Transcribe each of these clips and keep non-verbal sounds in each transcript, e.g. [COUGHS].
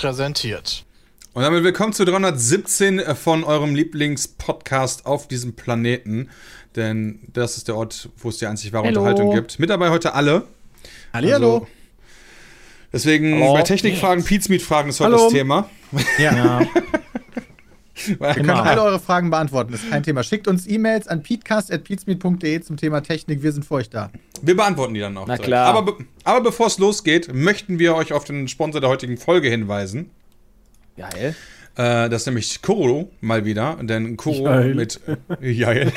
Präsentiert. Und damit willkommen zu 317 von eurem Lieblingspodcast auf diesem Planeten. Denn das ist der Ort, wo es die einzig wahre Hallo. Unterhaltung gibt. Mit dabei heute alle. Hallihallo. Also, deswegen Hallo. bei Technikfragen, Pizmeet-Fragen ist heute Hallo. das Thema. ja. [LAUGHS] Wir können alle eure Fragen beantworten, das ist kein Thema. Schickt uns E-Mails an peatcast.peatsmeet.de zum Thema Technik, wir sind für euch da. Wir beantworten die dann noch. Na direkt. klar. Aber, be aber bevor es losgeht, möchten wir euch auf den Sponsor der heutigen Folge hinweisen. Geil. Äh, das ist nämlich Koro mal wieder. Denn Koro Geil. mit. Geil.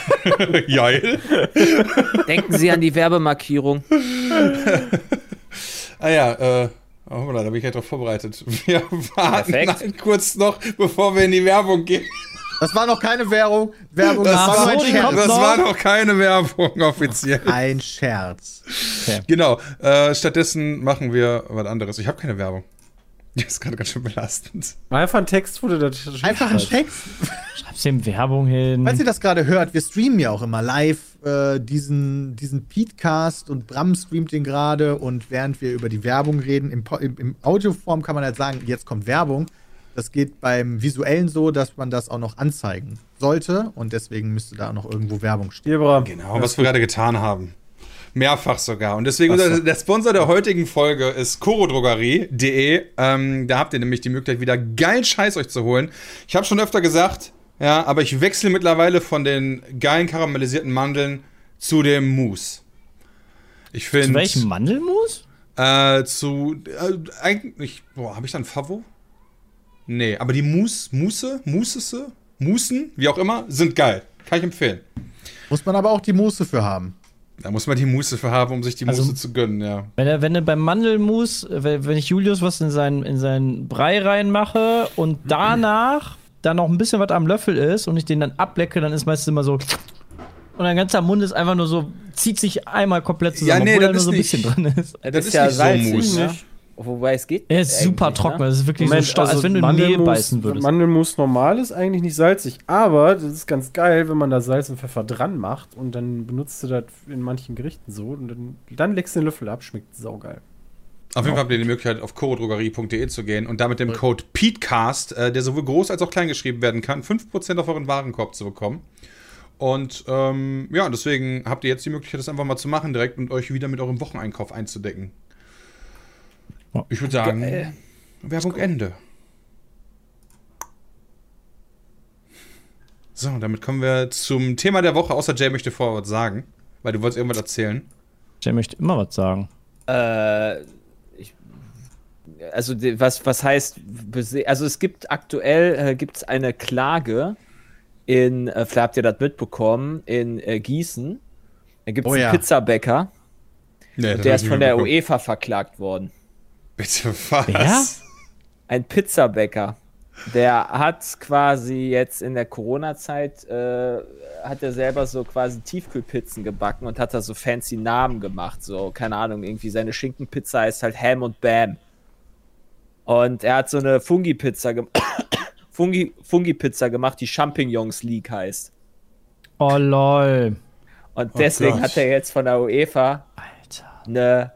Geil. [LAUGHS] Denken Sie an die Werbemarkierung. [LAUGHS] Ah ja, äh. Oh, da bin ich ja drauf vorbereitet. [LAUGHS] Wir warten Perfekt. halt kurz noch, bevor wir in die Werbung gehen. Das war noch keine Werbung. Werbung, Das, das war die Scherz. das noch. war noch keine Werbung offiziell. Ein Scherz. Genau. Äh, stattdessen machen wir was anderes. Ich habe keine Werbung. [LAUGHS] Das ist gerade ganz schön belastend. Einfach ein Text, wo du das Einfach ein Text. Schreibst dem Werbung hin. Falls ihr das gerade hört, wir streamen ja auch immer live äh, diesen, diesen Peatcast und Bram streamt den gerade und während wir über die Werbung reden, im, im, im Audioform kann man halt sagen, jetzt kommt Werbung. Das geht beim Visuellen so, dass man das auch noch anzeigen sollte und deswegen müsste da auch noch irgendwo Werbung stehen. Hier, Bram. Genau, was wir gerade getan haben. Mehrfach sogar. Und deswegen, so. der Sponsor der heutigen Folge ist chorodrogerie.de. Ähm, da habt ihr nämlich die Möglichkeit, wieder geilen Scheiß euch zu holen. Ich habe schon öfter gesagt, ja, aber ich wechsle mittlerweile von den geilen karamellisierten Mandeln zu dem Mousse. Ich finde. Zu welchem Mandelmus? Äh, zu. Äh, eigentlich. Boah, habe ich da ein Favo? Nee, aber die Mousse, Mousse, Moussese, Moussen, wie auch immer, sind geil. Kann ich empfehlen. Muss man aber auch die Muße für haben. Da muss man die Muße für haben, um sich die Also- Muße zu gönnen, ja. Wenn, er, wenn er beim Mandelmus, wenn, wenn ich Julius was in seinen, in seinen Brei reinmache und danach dann noch ein bisschen was am Löffel ist und ich den dann ablecke, dann ist meistens immer so. Und dein ganzer Mund ist einfach nur so, zieht sich einmal komplett zusammen, Ja, nee, obwohl da nur so ein bisschen drin ist. Das, Das ist, ist ja nicht so Mousse. Wobei es geht. Er ist super eigentlich, trocken, Ne? das ist wirklich Moment, so stark, also als wenn du in Mehl beißen würdest. Mandelmus normal ist eigentlich nicht salzig, aber das ist ganz geil, wenn man da Salz und Pfeffer dran macht und dann benutzt du das in manchen Gerichten so und dann, dann leckst du den Löffel ab, schmeckt saugeil. Auf jeden Fall habt ihr die Möglichkeit, auf chorodrogerie.de zu gehen und da mit dem Code PETECAST, äh, der sowohl groß als auch klein geschrieben werden kann, 5% auf euren Warenkorb zu bekommen. Und ähm, ja, deswegen habt ihr jetzt die Möglichkeit, das einfach mal zu machen direkt und euch wieder mit eurem Wocheneinkauf einzudecken. Ich würde sagen, Geil. Werbung Ende. So, damit kommen wir zum Thema der Woche, außer Jay möchte vorher was sagen, weil du wolltest irgendwas erzählen. Der möchte immer was sagen. Äh, ich, also was, was heißt, also es gibt aktuell äh, gibt's eine Klage in, äh, vielleicht habt ihr das mitbekommen, in äh, Gießen. Da gibt es Oh einen ja. Pizzabäcker, Nee, der ist von der UEFA verklagt worden. Bitte was? Wer? Ein Pizzabäcker. Der hat quasi jetzt in der Corona-Zeit, äh, hat er selber so quasi Tiefkühlpizzen gebacken und hat da so fancy Namen gemacht. So, keine Ahnung, irgendwie seine Schinkenpizza heißt halt Ham und Bam. Und er hat so eine Fungi-Pizza ge [COUGHS] Fungi, Fungi-Pizza gemacht, die Champignons League heißt. Oh lol. Und deswegen Gott. hat er jetzt von der UEFA Alter. eine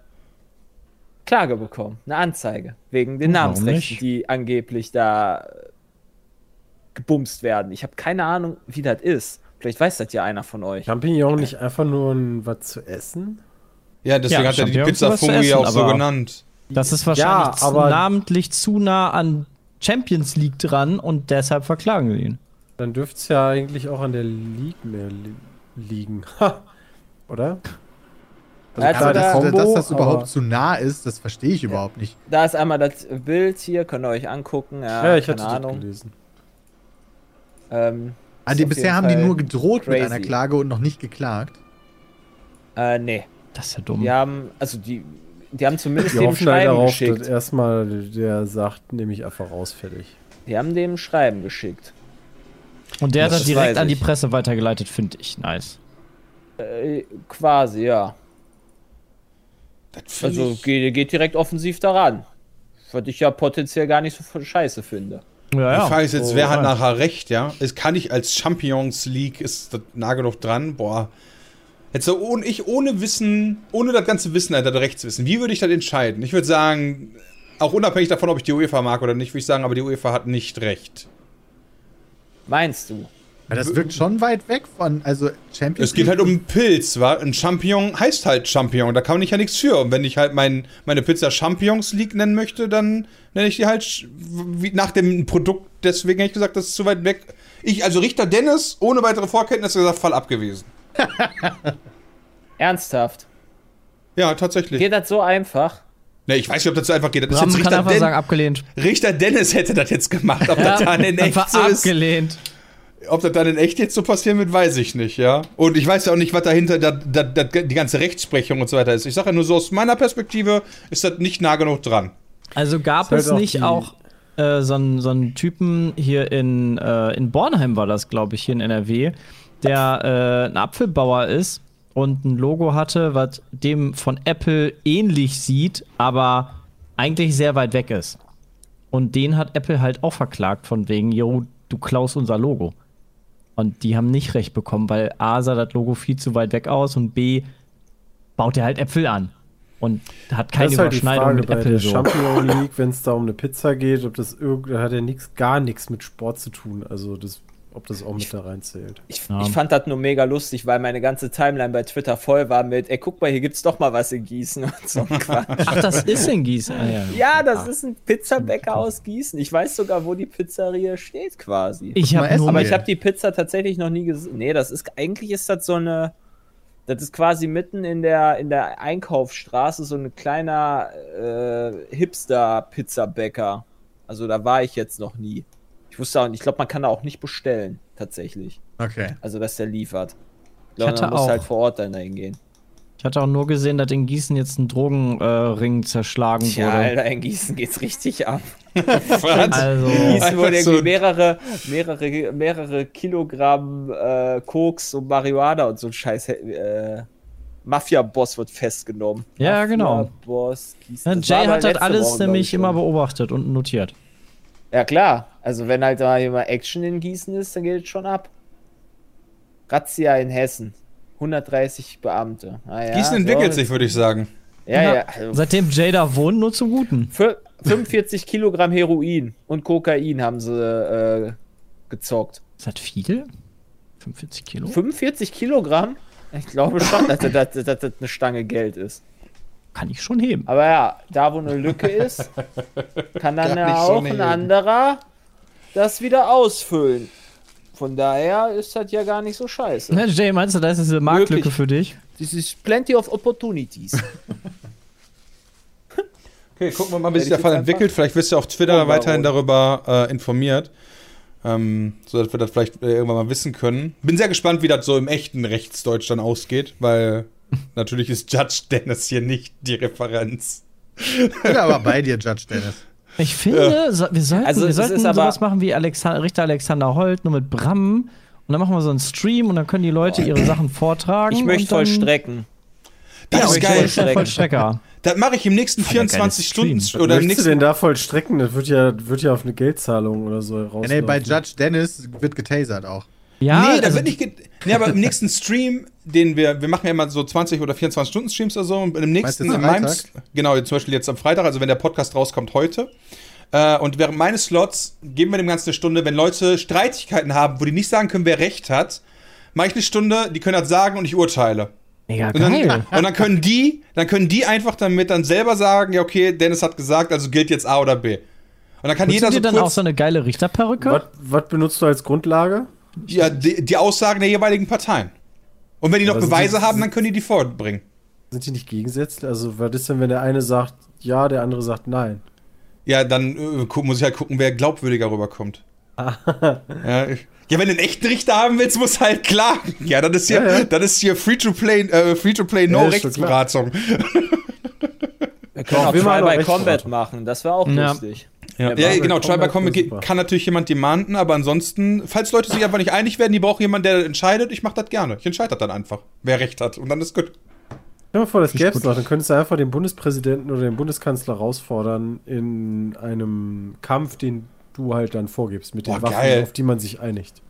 Klage bekommen, eine Anzeige, wegen den Warum Namensrechten, nicht? die angeblich da äh, gebumst werden. Ich habe keine Ahnung, wie das ist. Vielleicht weiß das ja einer von euch. Champignon nicht einfach nur ein, was zu essen? Ja, deswegen Ja, hat er die Pizza Fungi auch so genannt. Das ist wahrscheinlich Ja, aber- namentlich zu nah an Champions League dran und deshalb verklagen wir ihn. Dann dürfte es ja eigentlich auch an der League mehr li liegen. [LAUGHS] Ha! Oder? Also Aber da- dass, Combo, dass das überhaupt zu nah ist, das verstehe ich überhaupt nicht. Da ist einmal das Bild hier, könnt ihr euch angucken. Ja, Ja, ich keine hatte das Ahnung. gelesen. Ähm, die, auf bisher haben die Fall- nur gedroht mit crazy. einer Klage und noch nicht geklagt. Äh, nee. Das ist ja dumm. Die haben, also die, die haben zumindest Die dem Schreiben darauf, geschickt. erstmal der sagt, nehme ich einfach raus, fertig. Die haben dem Schreiben geschickt. Und der hat Das das direkt an die. Presse weitergeleitet, finde ich nice. Äh, quasi, ja. Also ich- geht, geht direkt offensiv daran. Was ich ja potenziell gar nicht so scheiße finde. Ja, Die Frage ist jetzt, Oh, wer hat ja. nachher recht, ja? Es kann ich als Champions League, ist das nah genug dran? Boah. Jetzt so ohne, ich ohne Wissen, ohne das ganze Wissen, das Rechtswissen, wie würde ich das entscheiden? Ich würde sagen, auch unabhängig davon, ob ich die UEFA mag oder nicht, würde ich sagen, aber die UEFA hat nicht recht. Meinst du? Ja, das wirkt schon weit weg von, also Champions Es geht halt um einen Pilz, wa? Ein Champignon heißt halt Champignon, da kann ich ja nichts für. Und wenn ich halt mein, meine Pizza Champignons League nennen möchte, dann nenne ich die halt wie nach dem Produkt. Deswegen hätte ich gesagt, das ist zu weit weg. Ich, also Richter Dennis, ohne weitere Vorkenntnisse gesagt, Fall abgewiesen. [LAUGHS] Ernsthaft? Ja, tatsächlich. Geht das so einfach? Ne, ich weiß nicht, ob das so einfach geht. Das Richter, einfach Den sagen, abgelehnt. Richter Dennis hätte das jetzt gemacht. Ob [LAUGHS] das dann in echt einfach so ist, abgelehnt. Ob das dann in echt jetzt so passieren wird, weiß ich nicht, ja. Und ich weiß ja auch nicht, was dahinter da, da, da, die ganze Rechtsprechung und so weiter ist. Ich sage ja nur so aus meiner Perspektive ist das nicht nah genug dran. Also gab es auch nicht auch äh, so einen so einen Typen hier in, äh, in Bornheim war das, glaube ich, hier in NRW, der äh, ein Apfelbauer ist und ein Logo hatte, was dem von Apple ähnlich sieht, aber eigentlich sehr weit weg ist. Und den hat Apple halt auch verklagt von wegen, yo, du klaust unser Logo. Und die haben nicht recht bekommen, weil A sah das Logo viel zu weit weg aus und B baut er halt Äpfel an. Und hat keine das ist halt die Überschneidung Frage mit bei Apple der so. Champion [LAUGHS] League, wenn es da um eine Pizza geht, ob das irgend, hat ja nix, gar nichts mit Sport zu tun. Also das, ob das auch mit da reinzählt. Ich, Ja. ich fand das nur mega lustig, weil meine ganze Timeline bei Twitter voll war mit, ey, guck mal, hier gibt's doch mal was in Gießen [LAUGHS] und so ein Quatsch. Ach, das ist in Gießen. Ah, ja. Ja, das ist ein Pizzabäcker aus Gießen. Ich weiß sogar, wo die Pizzeria steht quasi. Ich essen nur Aber ich habe die Pizza tatsächlich noch nie gesehen. Nee, das ist eigentlich ist das so eine. Das ist quasi mitten in der, in der Einkaufsstraße so ein kleiner äh, Hipster-Pizzabäcker. Also da war ich jetzt noch nie. Ich wusste auch, ich glaube, man kann da auch nicht bestellen, tatsächlich. Okay. Also, dass der liefert. Ich Ich glaube, hatte man muss auch- halt vor Ort dann dahin gehen. Ich hatte auch nur gesehen, dass in Gießen jetzt ein Drogenring äh, zerschlagen Tja, wurde. Alter, in Gießen geht's richtig ab. [LAUGHS] Also, Gießen wurde irgendwie mehrere, mehrere, mehrere Kilogramm äh, Koks und Marihuana und so ein Scheiß. Äh, Mafia-Boss wird festgenommen. Ja, genau. Mafia-Boss, Gießen. ja, war Jay hat das letzte alles nämlich ich, immer beobachtet und notiert. Ja, klar. Also, wenn halt da immer Action in Gießen ist, dann geht es schon ab. Razzia in Hessen. 130 Beamte. Ah, ja, Gießen so. entwickelt sich, würde ich sagen. Ja, Ja. ja. Also, Seitdem Jay da wohnt, nur zum Guten. Für 45 Kilogramm Heroin und Kokain haben sie äh, gezockt. Ist das viel? 45 Kilo? 45 Kilogramm? Ich glaube schon, dass das, dass das eine Stange Geld ist. Kann ich schon heben. Aber ja, da wo eine Lücke ist, [LAUGHS] kann dann Kann ja auch ein anderer das wieder ausfüllen. Von daher ist das ja gar nicht so scheiße. Na, Jay, meinst du, da ist eine Marktlücke für dich? This is plenty of opportunities. [LAUGHS] Okay, gucken wir mal, wie sich der Fall entwickelt. Vielleicht wirst du auf Twitter weiterhin darüber äh, informiert. Ähm, so dass wir das vielleicht äh, irgendwann mal wissen können. Bin sehr gespannt, wie das so im echten Rechtsdeutsch dann ausgeht, weil natürlich ist Judge Dennis hier nicht die Referenz. Ich bin aber bei dir, Judge Dennis. Ich finde, so, wir sollten, Also wir es sollten sowas machen wie Alexander, Richter Alexander Holt, nur mit Bram. Und dann machen wir so einen Stream und dann können die Leute ihre Sachen vortragen. Ich möchte vollstrecken. Das Ja, ist geil. Vollstrecker. Das mache ich im nächsten Voll der geile 24 Stunden Stream. oder im möchtest du nächsten. denn da vollstrecken? Das wird ja, wird ja auf eine Geldzahlung oder so raus. Nee, bei Judge Dennis wird getasert auch. Ja, nee, da also, wird nicht. Nee, aber im nächsten Stream, den wir, wir machen ja immer so 20 oder 24 Stunden Streams oder so, und im nächsten, in meinem, Freitag? genau, zum Beispiel jetzt am Freitag, also wenn der Podcast rauskommt heute. Äh, und während meines Slots geben wir dem Ganzen eine Stunde, wenn Leute Streitigkeiten haben, wo die nicht sagen können, wer recht hat, mache ich eine Stunde, die können das sagen und ich urteile. mega Und dann, geil. und dann können die, dann können die einfach damit dann selber sagen, ja okay, Dennis hat gesagt, also gilt jetzt A oder B. Und dann kann Nutzt jeder du so dir dann auch so eine geile Richterperücke? Was, was benutzt du als Grundlage? Ja, die, die Aussagen der jeweiligen Parteien. Und wenn die noch Aber Beweise die- haben, dann können die die vorbringen. Sind die nicht gegensätzlich? Also, was ist denn, wenn der eine sagt ja, der andere sagt nein? Ja, dann äh, muss ich halt gucken, wer glaubwürdiger rüberkommt. ja, ich, ja, wenn du einen echten Richter haben willst, musst du halt klagen. [LAUGHS] Ja, das ist hier, Ja, ja. Ist hier Free-to-Play, äh, Free-to-Play, no Ja, Rechtsberatung. Wir können auch noch by Rechtsberatung. Combat machen. Das wäre auch Ja. lustig. Ja, Ja, ja genau, ist Combat kann natürlich jemand demanden, aber ansonsten, falls Leute sich einfach nicht einig werden, die brauchen jemanden, der entscheidet, ich mach das gerne. Ich entscheide das dann einfach, wer recht hat. Und dann ist gut. Stell dir mal vor, das gäbe es gut. noch. Dann könntest du einfach den Bundespräsidenten oder den Bundeskanzler herausfordern in einem Kampf, den du halt dann vorgibst, mit den Boah, Waffen, geil. auf die man sich einigt.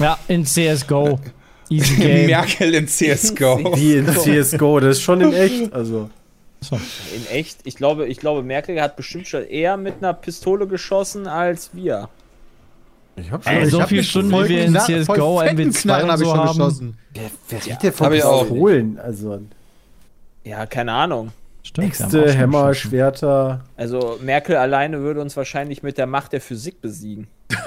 Ja, in CSGO. [LAUGHS] Easy Game. Merkel in CSGO. Wie in CSGO, das ist schon in echt. Also, So. In echt, ich glaube, ich glaube, Merkel hat bestimmt schon eher mit einer Pistole geschossen als wir. Ich hab Ey, Ich so viele mit Stunden, wie wir in CSGO, voll fetten MW2 Knarren und hab ich so schon haben. geschossen. Wer, wer redet denn von ich. Pistolen? Also, Ja, keine Ahnung. Stimmt, Äxte, schon Hämmer, geschossen. Schwerter. Also Merkel alleine würde uns wahrscheinlich mit der Macht der Physik besiegen. [LAUGHS]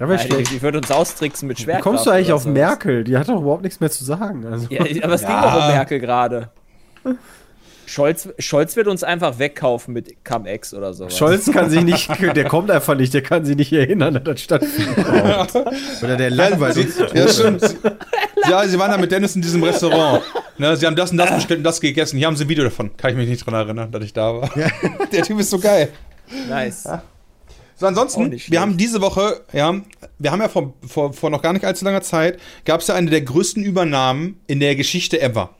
Ja, die, die würde uns austricksen mit Wie Schwerkraft. kommst du eigentlich auf sowas. Merkel? Die hat doch überhaupt nichts mehr zu sagen. Also. Ja, aber es ging Ja. doch um Merkel gerade. [LAUGHS] Scholz, Scholz wird uns einfach wegkaufen mit Cum-Ex oder sowas. Scholz kann sich nicht, [LAUGHS] der kommt einfach nicht, der kann sich nicht erinnern an das stattfindet. [LAUGHS] Oder der langweilt uns. Ja, stimmt. Ja, sie waren da mit Dennis in diesem Restaurant. Ne, sie haben das und das bestellt und das gegessen. Hier haben sie ein Video davon. Kann ich mich nicht dran erinnern, dass ich da war. [LAUGHS] Der Typ ist so geil. Nice. So, ansonsten, nicht wir haben diese Woche, ja, wir haben ja vor, vor, vor noch gar nicht allzu langer Zeit, gab es ja eine der größten Übernahmen in der Geschichte ever.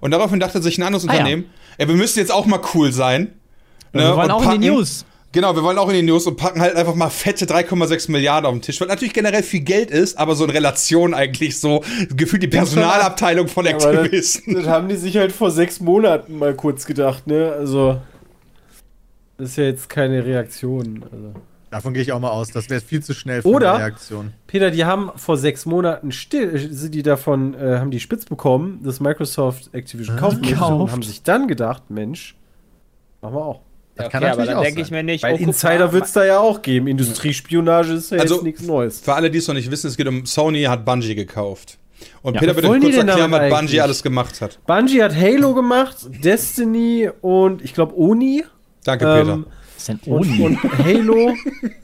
Und daraufhin dachte sich ein anderes Ah, ja. Unternehmen, ey, wir müssen jetzt auch mal cool sein. Ne, Wir wollen und auch in die packen- News. Genau, wir wollen auch in die News und packen halt einfach mal fette 3,6 Milliarden auf den Tisch, was natürlich generell viel Geld ist, aber so in Relation eigentlich so gefühlt die Personalabteilung von Aber das, das haben die sich halt vor sechs Monaten mal kurz gedacht, ne? Also, das ist ja jetzt keine Reaktion. Also. Davon gehe ich auch mal aus. Das wäre viel zu schnell für Oder- eine Reaktion. Peter, die haben vor sechs Monaten still, äh, sind die davon, äh, haben die spitz bekommen, dass Microsoft Activision kaufen möchte und haben sich dann gedacht, Mensch, machen wir auch. Das kann okay, aber natürlich dann auch denke ich mir nicht, Weil oh, Insider wird es da ja auch geben. Industriespionage ist ja Also, jetzt nichts Neues. Für alle, die es noch nicht wissen, es geht um Sony hat Bungie gekauft. Und Ja, Peter, bitte kurz erklären, was Bungie alles gemacht hat. Bungie hat Halo gemacht, Destiny und ich glaube Oni. Danke, Peter. Ähm, Was ist denn und, Oni? und Halo.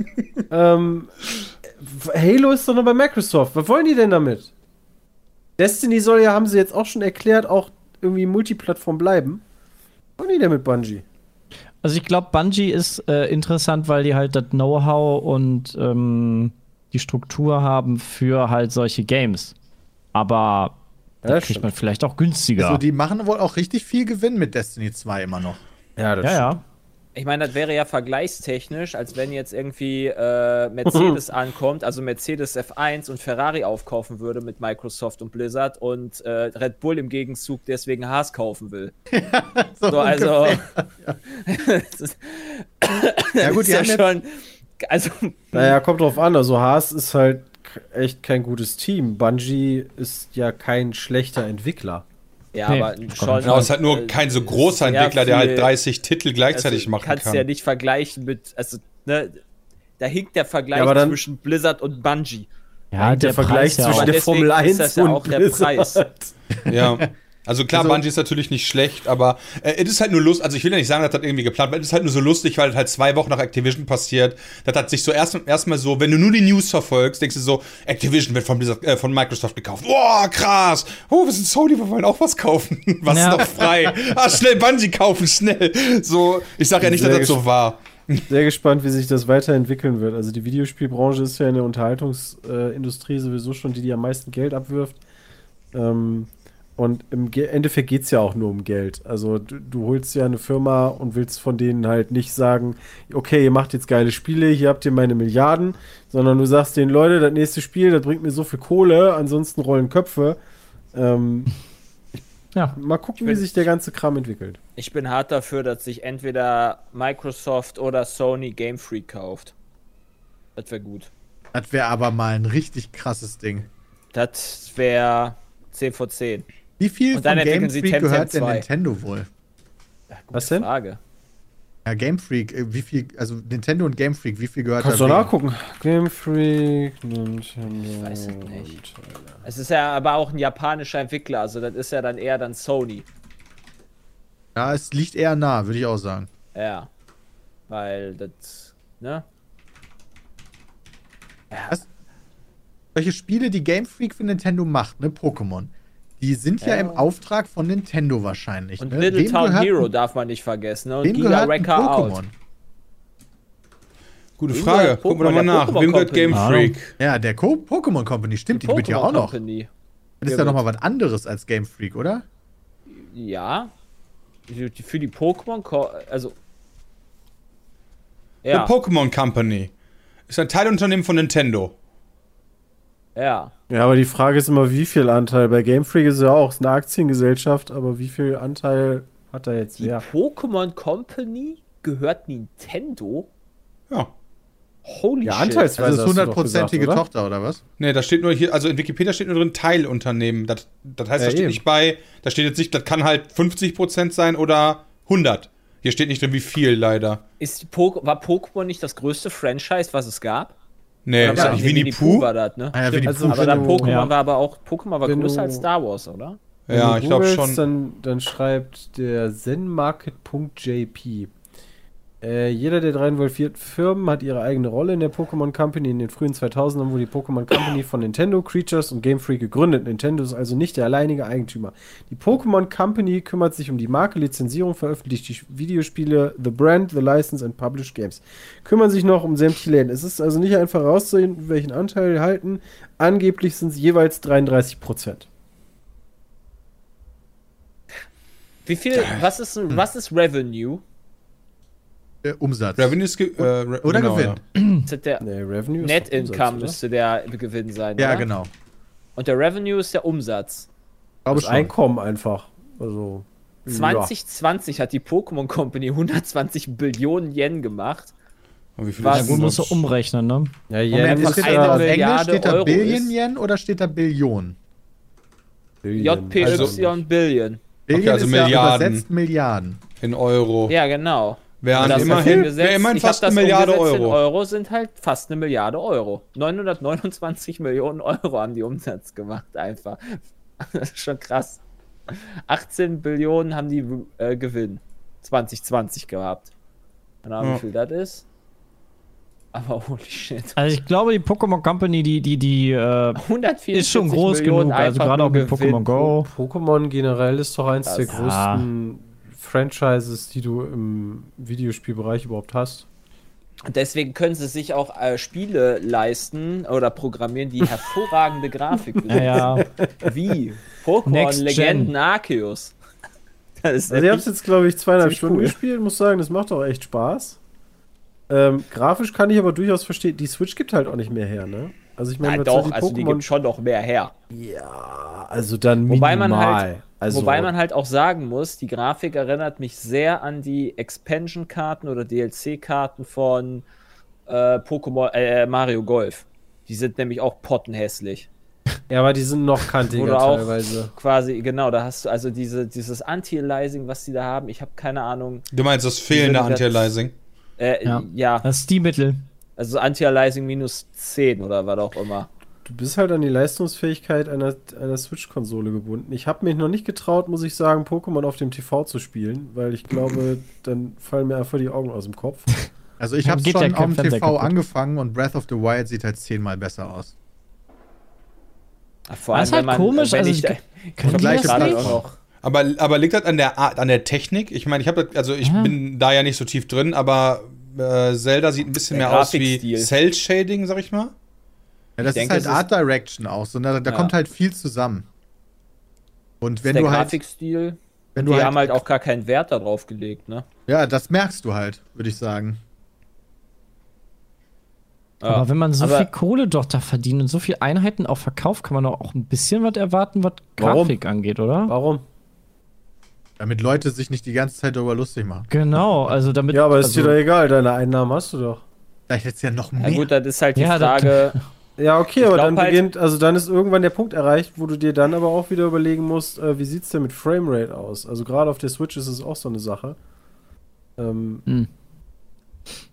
[LAUGHS] ähm, Halo ist doch noch bei Microsoft. Was wollen die denn damit? Destiny soll ja, haben sie jetzt auch schon erklärt, auch irgendwie Multiplattform bleiben. Was wollen die denn mit Bungie? Also ich glaube, Bungie ist äh, interessant, weil die halt das Know-how und ähm, die Struktur haben für halt solche Games. Aber Ja, da das kriegt stimmt. man vielleicht auch günstiger. Also, die machen wohl auch richtig viel Gewinn mit Destiny 2 immer noch. Ja, das ja, ja. Ich meine, das wäre ja vergleichstechnisch, als wenn jetzt irgendwie äh, Mercedes [LAUGHS] ankommt, also Mercedes F1 und Ferrari aufkaufen würde mit Microsoft und Blizzard und äh, Red Bull im Gegenzug deswegen Haas kaufen will. [LAUGHS] So, also. [LAUGHS] das ist, Ja, gut, die ja haben schon. Also, Naja, kommt drauf an. Also Haas ist halt echt kein gutes Team. Bungie ist ja kein schlechter Entwickler. Ja, Nee, aber schon. Genau, es ist halt nur äh, kein so großer ist Entwickler, der halt viel- 30 Titel gleichzeitig also, machen kannst kann. ja nicht vergleichen mit. Also, ne, da hinkt der Vergleich Ja, aber dann- zwischen Blizzard und Bungie. Ja, der, Vergleich Preis zwischen der Formel ist 1 das ja und auch der Blizzard. Preis. Ja. [LAUGHS] Also klar, Also- Bungie ist natürlich nicht schlecht, aber äh, es ist halt nur lustig, also ich will ja nicht sagen, dass das irgendwie geplant war, es ist halt nur so lustig, weil es halt zwei Wochen nach Activision passiert. Das hat sich so erst erstmal so, wenn du nur die News verfolgst, denkst du so, Activision wird von, Blizzard, äh, von Microsoft gekauft. Boah, krass. Oh, wir sind Sony, wir wollen auch was kaufen. [LAUGHS] Was Ja. ist noch frei? Ah, schnell Bungie kaufen, schnell. So, ich sag ja nicht, dass das so war. Sehr gespannt, wie sich das weiterentwickeln wird. Also die Videospielbranche ist ja in der Unterhaltungsindustrie sowieso schon die, die am meisten Geld abwirft. Ähm, und im Endeffekt geht es ja auch nur um Geld. Also du, du holst ja eine Firma und willst von denen halt nicht sagen, okay, ihr macht jetzt geile Spiele, hier habt ihr meine Milliarden, sondern du sagst den Leute, das nächste Spiel, das bringt mir so viel Kohle, ansonsten rollen Köpfe. Ähm, [LAUGHS] Ja. mal gucken, wie bin- sich der ganze Kram entwickelt. Ich bin hart dafür, dass sich entweder Microsoft oder Sony Game Freak kauft. Das wäre gut. Das wäre aber mal ein richtig krasses Ding. Das wäre 10 vor 10. Wie viel Und dann von Game Freak gehört denn 2. Nintendo wohl? Ja, gute Was denn? Frage. Ja, Game Freak, äh, wie viel, also Nintendo und Game Freak, wie viel gehört Kannst du da? wem? nachgucken. Game Freak, Nintendo. Ich weiß es nicht. Es ist ja aber auch ein japanischer Entwickler, also das ist ja dann eher dann Sony. Ja, es liegt eher nah, würde ich auch sagen. Ja. Weil das, ne? Solche Spiele, die Game Freak für Nintendo macht, ne, Pokémon, die sind ja, Ja. im Auftrag von Nintendo wahrscheinlich. Und ne? Little Wem Town gehört Hero darf man nicht vergessen, ne? Und Wem Giga Wrecker Out. Pokémon? Gute Frage. Gucken wir doch Pokémon? mal Der nach. Wem gehört Game. Freak? Ja, der Co Pokémon Company, stimmt, die gibt ja auch noch. Company. Das ist ja noch mal was anderes als Game Freak, oder? Ja. Die- die- Für die Pokémon, also. The Ja, Pokémon Company. Ist ein Teilunternehmen von Nintendo. Ja. Ja, aber die Frage ist immer, wie viel Anteil. Bei Game Freak ist es ja auch ist eine Aktiengesellschaft, aber wie viel Anteil Hat er jetzt, Die ja. Pokémon Company gehört Nintendo? Ja. Holy Ja, shit. anteilsweise. Also doch hundertprozentige? Tochter, oder was? Nee, da steht nur hier, also in Wikipedia steht nur drin Teilunternehmen. Das, das heißt, Ja, da steht eben. nicht bei, da steht jetzt nicht, das kann halt 50% sein oder 100. Hier steht nicht drin, wie viel leider. Ist die Po- war Pokémon nicht das größte Franchise, was es gab? Nee, Oder ist war nicht Winnie Pooh. war das, ne? Ah ja, Winnie Also, Pooh. aber dann Pokémon ja. war aber auch, Pokémon war größer als Star Wars, oder? Wenn Ja, du ich glaube schon. Dann, dann schreibt der zenmarket.jp. Äh, jeder der drei involvierten Firmen hat ihre eigene Rolle in der Pokémon Company. In den frühen 2000ern wurde die Pokémon Company von Nintendo, Creatures und Game Freak gegründet. Nintendo ist also nicht der alleinige Eigentümer. Die Pokémon Company kümmert sich um die Marke, Lizenzierung, veröffentlicht die Videospiele, The Brand, The License and Published Games. Kümmern sich noch um sämtliche Läden. Es ist also nicht einfach rauszusehen, welchen Anteil halten. Angeblich sind es jeweils 33 Prozent. Wie viel, was ist, was ist Revenue? Äh, Umsatz. Revenue ist ge äh, Re Oder genau, Gewinn. Ist das [CLEARS THROAT] der Nee, Revenue ist Net Umsatz, Income oder? müsste der Gewinn sein, Ja, oder? genau. Und der Revenue ist der Umsatz. Glaube Das schon. Einkommen einfach. Also. 2020 hat die Pokémon Company 120 Billionen Yen gemacht. Ja. Und wie viel Was? Ja, ist musst du das? umrechnen, ne? Ja, ja, Moment, steht eine da auf Milliarde Englisch steht da Euro Billion ist. Yen oder steht da Billion? JPY Also- Billion. Billion also ist ja Milliarden. übersetzt Milliarden. In Euro. Ja, genau. Wären Das immerhin, wär immerhin fast das eine Milliarde Euro. Euro sind halt fast eine Milliarde Euro. 929 [LAUGHS] Millionen Euro haben die Umsatz gemacht, einfach. [LAUGHS] Das ist schon krass. 18 Billionen haben die äh, Gewinn 2020 gehabt. Keine Ahnung, Ja. wie viel das ist. Aber holy shit. Also ich glaube, die Pokémon Company, die, die, die, äh, 144 ist schon groß Millionen genug. Also gerade auch mit. Pokémon Go. Pokémon generell ist doch eins der Das- größten Franchises, die du im Videospielbereich überhaupt hast. Deswegen können sie sich auch äh, Spiele leisten oder programmieren, die [LAUGHS] hervorragende Grafik besitzen. Ja, ja. [LAUGHS] Wie Pokémon. Legenden Arceus. [LAUGHS] Also ich habe es jetzt, glaube ich, zweieinhalb Stunden cool. gespielt, muss sagen, das macht auch echt Spaß. Ähm, grafisch kann ich aber durchaus verstehen, die Switch gibt halt auch nicht mehr her, ne? Also ich meine, ja, doch, die also die Pokémon- gibt schon noch mehr her. Ja, also dann Wobei minimal. man halt- also, Wobei man halt auch sagen muss, die Grafik erinnert mich sehr an die Expansion-Karten oder DLC-Karten von äh, Pokémon äh, Mario Golf. Die sind nämlich auch pottenhässlich. Ja, aber die sind noch kantiger Oder auch teilweise. quasi, genau, da hast du also diese, dieses Anti-Aliasing, was die da haben. Ich habe keine Ahnung. Du meinst das fehlende Anti-Aliasing? Äh, ja. Ja. Das ist die Mittel. also Anti-Aliasing minus 10 oder was auch immer. Du bist halt an die Leistungsfähigkeit einer, einer Switch-Konsole gebunden. Ich habe mich noch nicht getraut, muss ich sagen, Pokémon auf dem TV zu spielen, weil ich glaube, [CLEARS THROAT] dann fallen mir einfach die Augen aus dem Kopf. Also ich habe schon am Fernseher TV kaputt. angefangen und Breath of the Wild sieht halt zehnmal besser aus. Vor Das ist halt komisch, wenn also ich die Vergleiche das gerade nicht? auch. Aber, aber liegt das an der Art, an der Technik? Ich meine, ich habe also ich Ja. bin da ja nicht so tief drin, aber äh, Zelda sieht ein bisschen Der mehr aus wie. Cell Shading, sag ich mal. Ja, das denke, ist halt ist- Art Direction auch. So, da da Ja. kommt halt viel zusammen. Und wenn der du halt, Grafikstil, wenn die du halt, haben halt auch gar keinen Wert darauf gelegt, ne? ja, das merkst du halt, würde ich sagen. Ja. Aber wenn man so Aber- viel Kohle doch da verdient und so viel Einheiten auch verkauft, kann man doch auch ein bisschen was erwarten, was Warum? Grafik angeht, oder? Warum? Damit Leute sich nicht die ganze Zeit darüber lustig machen. Genau, also damit. Ja, aber ist also, dir doch egal, deine Einnahmen hast du doch. Vielleicht jetzt ja noch Ja mehr. gut, das ist halt die Ja, das- Frage, Ja, okay, Ich aber dann halt- beginnt, also dann ist irgendwann der Punkt erreicht, wo du dir dann aber auch wieder überlegen musst, äh, wie sieht's denn mit Framerate aus? Also gerade auf der Switch ist es auch so eine Sache. Ähm, Hm.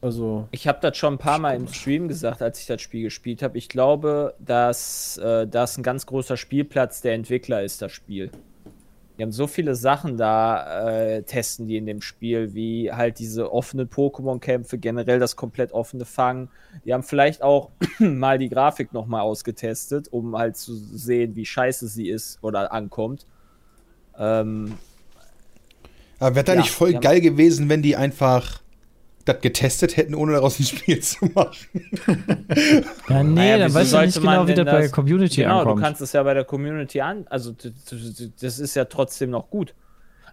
Also, ich habe das schon ein paar Mal im Stream gesagt, als ich das Spiel gespielt habe. Ich glaube, dass äh, das ein ganz großer Spielplatz der Entwickler ist, das Spiel. Die haben so viele Sachen da, äh, testen die in dem Spiel, wie halt diese offenen Pokémon-Kämpfe, generell das komplett offene Fangen. Die haben vielleicht auch [CLEARS THROAT] mal die Grafik nochmal ausgetestet, um halt zu sehen, wie scheiße sie ist oder ankommt. Ähm, Aber wäre da Ja, nicht voll geil gewesen, wenn die einfach das getestet hätten, ohne daraus ein Spiel [LAUGHS] zu machen? Ja, nee, Naja, dann weißt du nicht genau, wie das bei der Community genau, ankommt. du kannst es ja bei der Community an, also das ist ja trotzdem noch gut.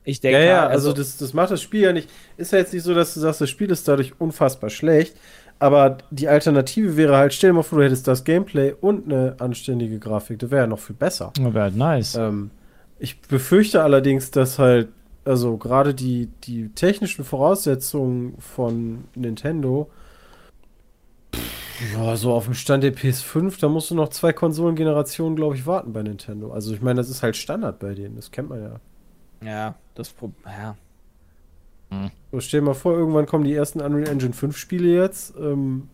Ich denke, ja, ja, halt, also, das, das macht das Spiel ja nicht. Ist ja jetzt nicht so, dass du sagst, das Spiel ist dadurch unfassbar schlecht. Aber die Alternative wäre halt, stell dir mal vor, du hättest das Gameplay und eine anständige Grafik. Das wäre ja noch viel besser. Wäre halt nice. Ähm, ich befürchte allerdings, dass halt also gerade die, die technischen Voraussetzungen von Nintendo, ja, so auf dem Stand der PS5, da musst du noch zwei Konsolengenerationen, glaube ich, warten bei Nintendo. Also ich meine, das ist halt Standard bei denen, das kennt man ja. Ja, das Problem. Ja. So, stell dir mal vor, irgendwann kommen die ersten Unreal Engine 5 Spiele jetzt. Ähm,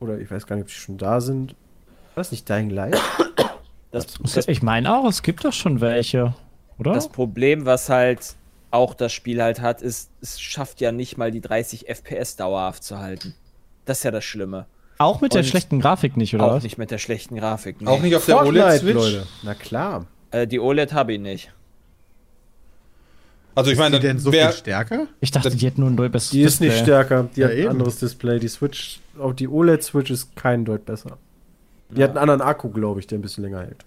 oder ich weiß gar nicht, ob die schon da sind. War das nicht Dying Light? Das, das, Ich meine auch, es gibt doch schon welche, oder? das Problem, was halt auch das Spiel halt hat, ist, es schafft ja nicht mal die 30 FPS dauerhaft zu halten. Das ist ja das Schlimme. auch mit der und- schlechten Grafik nicht, oder auch was? nicht mit der schlechten Grafik. nee. Auch nicht auf der OLED-Switch. Na klar. Äh, die OLED habe ich nicht. Also ich Ist meine, die denn so wer, viel stärker? Ich dachte, die hätten nur ein besseres Die ist nicht Display. stärker. Die Ja, hat ein eben. anderes Display. Die Switch, auch die OLED-Switch ist kein Deut besser. Die hat einen anderen Akku, glaube ich, der ein bisschen länger hält.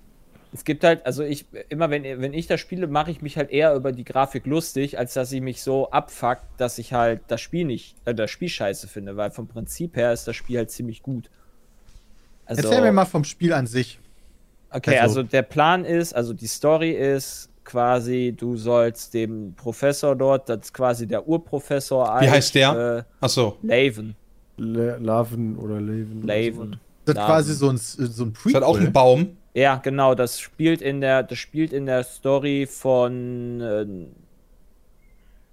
Es gibt halt, also ich, immer wenn, wenn ich das spiele, mache ich mich halt eher über die Grafik lustig, als dass ich mich so abfuckt, dass ich halt das Spiel nicht, äh, das Spiel scheiße finde, weil vom Prinzip her ist das Spiel halt ziemlich gut. Also, Erzähl mir mal vom Spiel an sich. Okay, Also- also der Plan ist, also die Story ist quasi, du sollst dem Professor dort, das ist quasi der Urprofessor. Wie heißt der? Äh, Achso, Laven. Le Laven oder Leven. oder Laven. Das ist Ja. quasi so ein, so ein ist Prequel. halt auch ein Baum. Ja, genau, das spielt in der, das spielt in der Story von, äh,